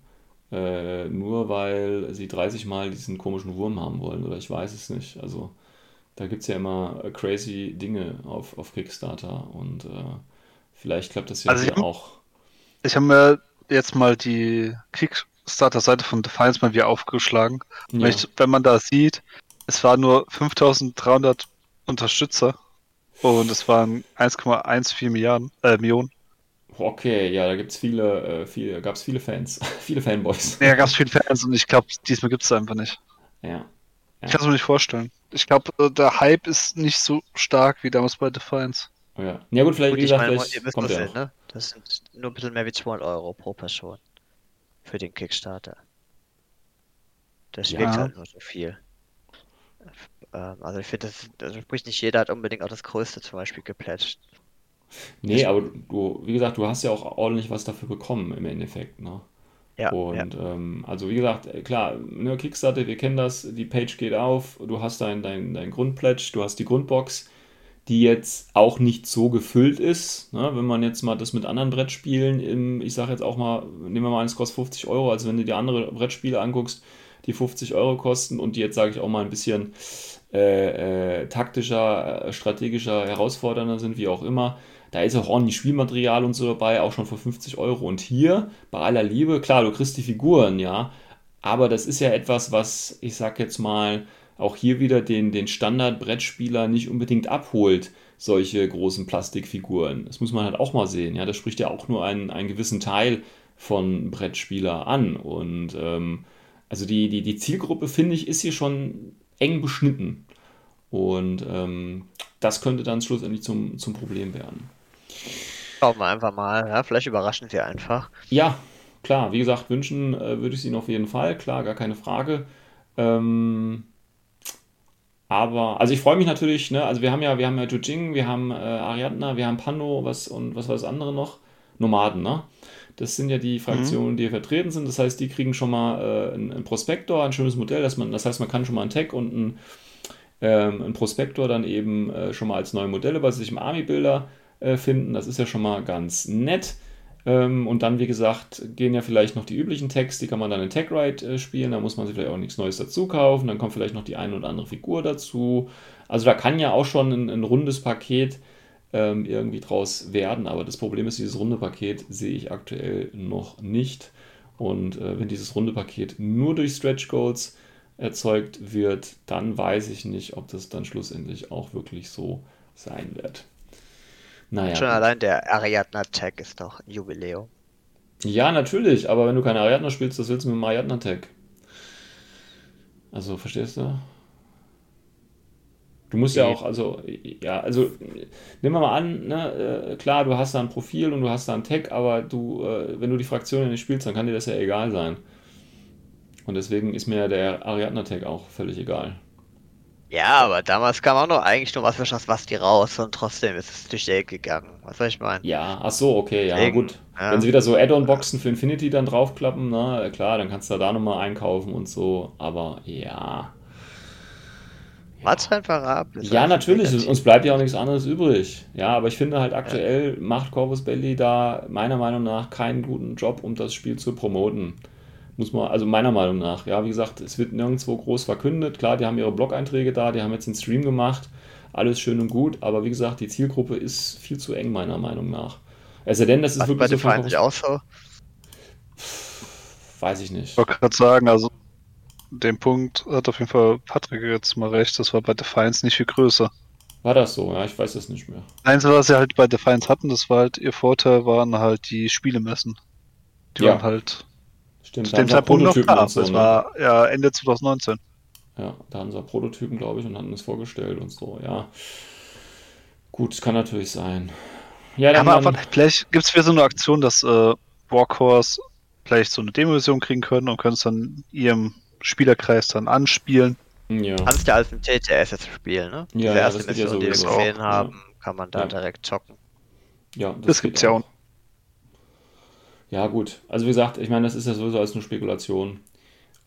äh, nur weil sie 30 Mal diesen komischen Wurm haben wollen oder ich weiß es nicht. Also da gibt es ja immer crazy Dinge auf, auf Kickstarter und äh, vielleicht klappt das ja Also ich auch. Ich habe mir jetzt mal die Kickstarter-Seite von Defiance mal wieder aufgeschlagen. Ja. Wenn, ich, wenn man da sieht, es waren nur 5300 Unterstützer und es waren 1,14 Milliarden, äh, Millionen. Okay, ja, da gibt's viele, äh, viele, gab es viele Fans, *laughs* viele Fanboys. Ja, gab es viele Fans und ich glaube, diesmal gibt es einfach nicht. Ja. Ich kann es mir nicht vorstellen. Ich glaube, äh, der Hype ist nicht so stark wie damals bei Defiance. Ja, ja gut, vielleicht, Gut, wie ich gesagt, meine, vielleicht ihr wisst, kommt sind, noch. ne? Das sind nur ein bisschen mehr wie 200 Euro pro Person für den Kickstarter. Das Ja. wirkt halt nur so viel. Ähm, also ich finde, das, also sprich nicht jeder hat unbedingt auch das Größte zum Beispiel geplätscht. Nee, aber du, wie gesagt, du hast ja auch ordentlich was dafür bekommen im Endeffekt, ne? Ja, ja. Und ähm, also wie gesagt, äh, klar, ne, Kickstarter, wir kennen das, die Page geht auf, du hast dein, dein, dein Grundpledge, du hast die Grundbox, die jetzt auch nicht so gefüllt ist. Ne? Wenn man jetzt mal das mit anderen Brettspielen, im, ich sage jetzt auch mal, nehmen wir mal eins kostet 50 Euro, also wenn du dir andere Brettspiele anguckst, die 50 Euro kosten und die jetzt, sage ich auch mal, ein bisschen äh, äh, taktischer, äh, strategischer, herausfordernder sind, wie auch immer. Da ist auch ordentlich Spielmaterial und so dabei, auch schon für 50 Euro. Und hier, bei aller Liebe, klar, du kriegst die Figuren, ja, aber das ist ja etwas, was, ich sag jetzt mal, auch hier wieder den, den Standard-Brettspieler nicht unbedingt abholt, solche großen Plastikfiguren. Das muss man halt auch mal sehen, ja, das spricht ja auch nur einen, einen gewissen Teil von Brettspieler an. Und ähm, also die, die, die Zielgruppe, finde ich, ist hier schon eng beschnitten. Und ähm, das könnte dann schlussendlich zum, zum Problem werden. Schauen wir einfach mal, ja, vielleicht überraschen sie einfach. Ja, klar, wie gesagt, wünschen äh, würde ich es Ihnen auf jeden Fall, klar, gar keine Frage. Ähm, aber, also ich freue mich natürlich, ne, also wir haben ja, wir haben ja Jujing, wir haben äh, Ariadna, wir haben Pando, was und was war das andere noch? Nomaden, ne? Das sind ja die Fraktionen, die hier vertreten sind. Das heißt, die kriegen schon mal äh, einen, einen Prospektor, ein schönes Modell, dass man, das heißt, man kann schon mal einen Tag und einen, ähm, einen Prospektor dann eben äh, schon mal als neue Modelle bei sich im Army-Builder äh, finden. Das ist ja schon mal ganz nett. Ähm, und dann, wie gesagt, gehen ja vielleicht noch die üblichen Tags, die kann man dann in Tag Ride äh, spielen, da muss man sich vielleicht auch nichts Neues dazu kaufen, dann kommt vielleicht noch die eine oder andere Figur dazu. Also da kann ja auch schon ein, ein rundes Paket ähm, irgendwie draus werden, aber das Problem ist, dieses runde Paket sehe ich aktuell noch nicht. Und äh, wenn dieses runde Paket nur durch Stretch Goals erzeugt wird, dann weiß ich nicht, ob das dann schlussendlich auch wirklich so sein wird. Naja. Schon allein der Ariadna-Tag ist doch ein Jubiläum. Ja, natürlich, aber wenn du keine Ariadna spielst, was willst du mit dem Ariadna-Tag? Also, verstehst du? Du musst ja auch, also, ja, also, nehmen wir mal an, ne, äh, klar, du hast da ein Profil und du hast da einen Tag, aber du, äh, wenn du die Fraktionen nicht spielst, dann kann dir das ja egal sein. Und deswegen ist mir der Ariadna-Tag auch völlig egal. Ja, aber damals kam auch noch eigentlich nur was für das Basti raus und trotzdem ist es durch die Ecke gegangen. Was soll ich meinen? Ja, ach so, okay, ja, Deswegen, gut. Ja. Wenn sie wieder so Add-on-Boxen für Infinity dann draufklappen, na klar, dann kannst du da nochmal einkaufen und so, aber ja. Was einfach ab. Ja, natürlich, negativ. uns bleibt ja auch nichts anderes übrig. Ja, aber ich finde halt aktuell ja. macht Corvus Belly da meiner Meinung nach keinen guten Job, um das Spiel zu promoten. Muss man, also meiner Meinung nach, ja, wie gesagt, es wird nirgendwo groß verkündet. Klar, die haben ihre Blog-Einträge da, die haben jetzt den Stream gemacht, alles schön und gut, aber wie gesagt, die Zielgruppe ist viel zu eng, meiner Meinung nach. Sei denn, das ist Was wirklich bei so. auch so? Weiß ich nicht. Ich wollte gerade sagen, also den Punkt hat auf jeden Fall Patrick jetzt mal recht, das war bei Defiance nicht viel größer. War das so? Ja, ich weiß es nicht mehr. Einzige, was sie halt bei Defiance hatten, das war halt ihr Vorteil, waren halt die Spielemessen. Die ja. waren halt Stimmt, zu dem Zeitpunkt noch da. So, das ne? war ja Ende 2019. Ja, da haben sie Prototypen, glaube ich, und hatten es vorgestellt und so, ja. Gut, kann natürlich sein. Ja, dann, Aber dann, vielleicht gibt es für so eine Aktion, dass äh, Warhorse vielleicht so eine Demo-Version kriegen können und können es dann ihrem Spielerkreis dann anspielen. Ja. Kannst ja als ein TTS jetzt spielen, ne? Ja, die erste ja, Mission, die wir gesehen auch, haben, ja. kann man da direkt zocken. Ja, das, das gibt's ja auch. Ja, gut. Also wie gesagt, ich meine, das ist ja sowieso alles nur Spekulation.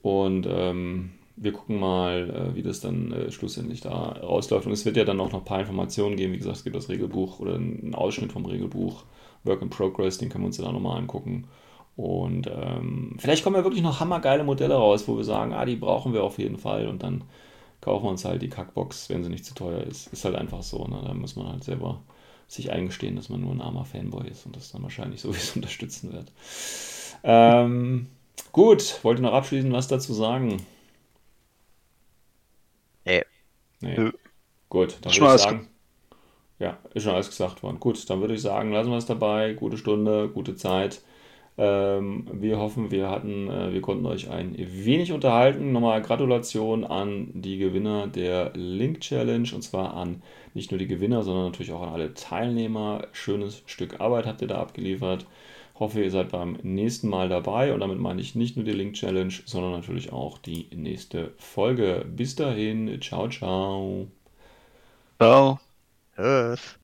Und ähm, wir gucken mal, äh, wie das dann äh, schlussendlich da rausläuft. Und es wird ja dann auch noch ein paar Informationen geben. Wie gesagt, es gibt das Regelbuch oder einen Ausschnitt vom Regelbuch. Work in Progress, den können wir uns dann nochmal angucken. Und ähm, vielleicht kommen ja wirklich noch hammergeile Modelle raus, wo wir sagen, ah, die brauchen wir auf jeden Fall. Und dann kaufen wir uns halt die Kackbox, wenn sie nicht zu teuer ist. Ist halt einfach so. Ne? Da muss man halt selber sich eingestehen, dass man nur ein armer Fanboy ist und das dann wahrscheinlich sowieso *laughs* unterstützen wird. Ähm, gut, wollte noch abschließend was dazu sagen? Nee. Nee. Nö. Gut, dann würde ich sagen. Ja, ist schon alles gesagt worden. Gut, dann würde ich sagen, lassen wir es dabei. Gute Stunde, gute Zeit. Ähm, wir hoffen, wir hatten, äh, wir konnten euch ein wenig unterhalten. Nochmal Gratulation an die Gewinner der Link Challenge und zwar an nicht nur die Gewinner, sondern natürlich auch an alle Teilnehmer. Schönes Stück Arbeit habt ihr da abgeliefert. Hoffe, ihr seid beim nächsten Mal dabei und damit meine ich nicht nur die Link Challenge, sondern natürlich auch die nächste Folge. Bis dahin, ciao, ciao. Ciao. Tschüss.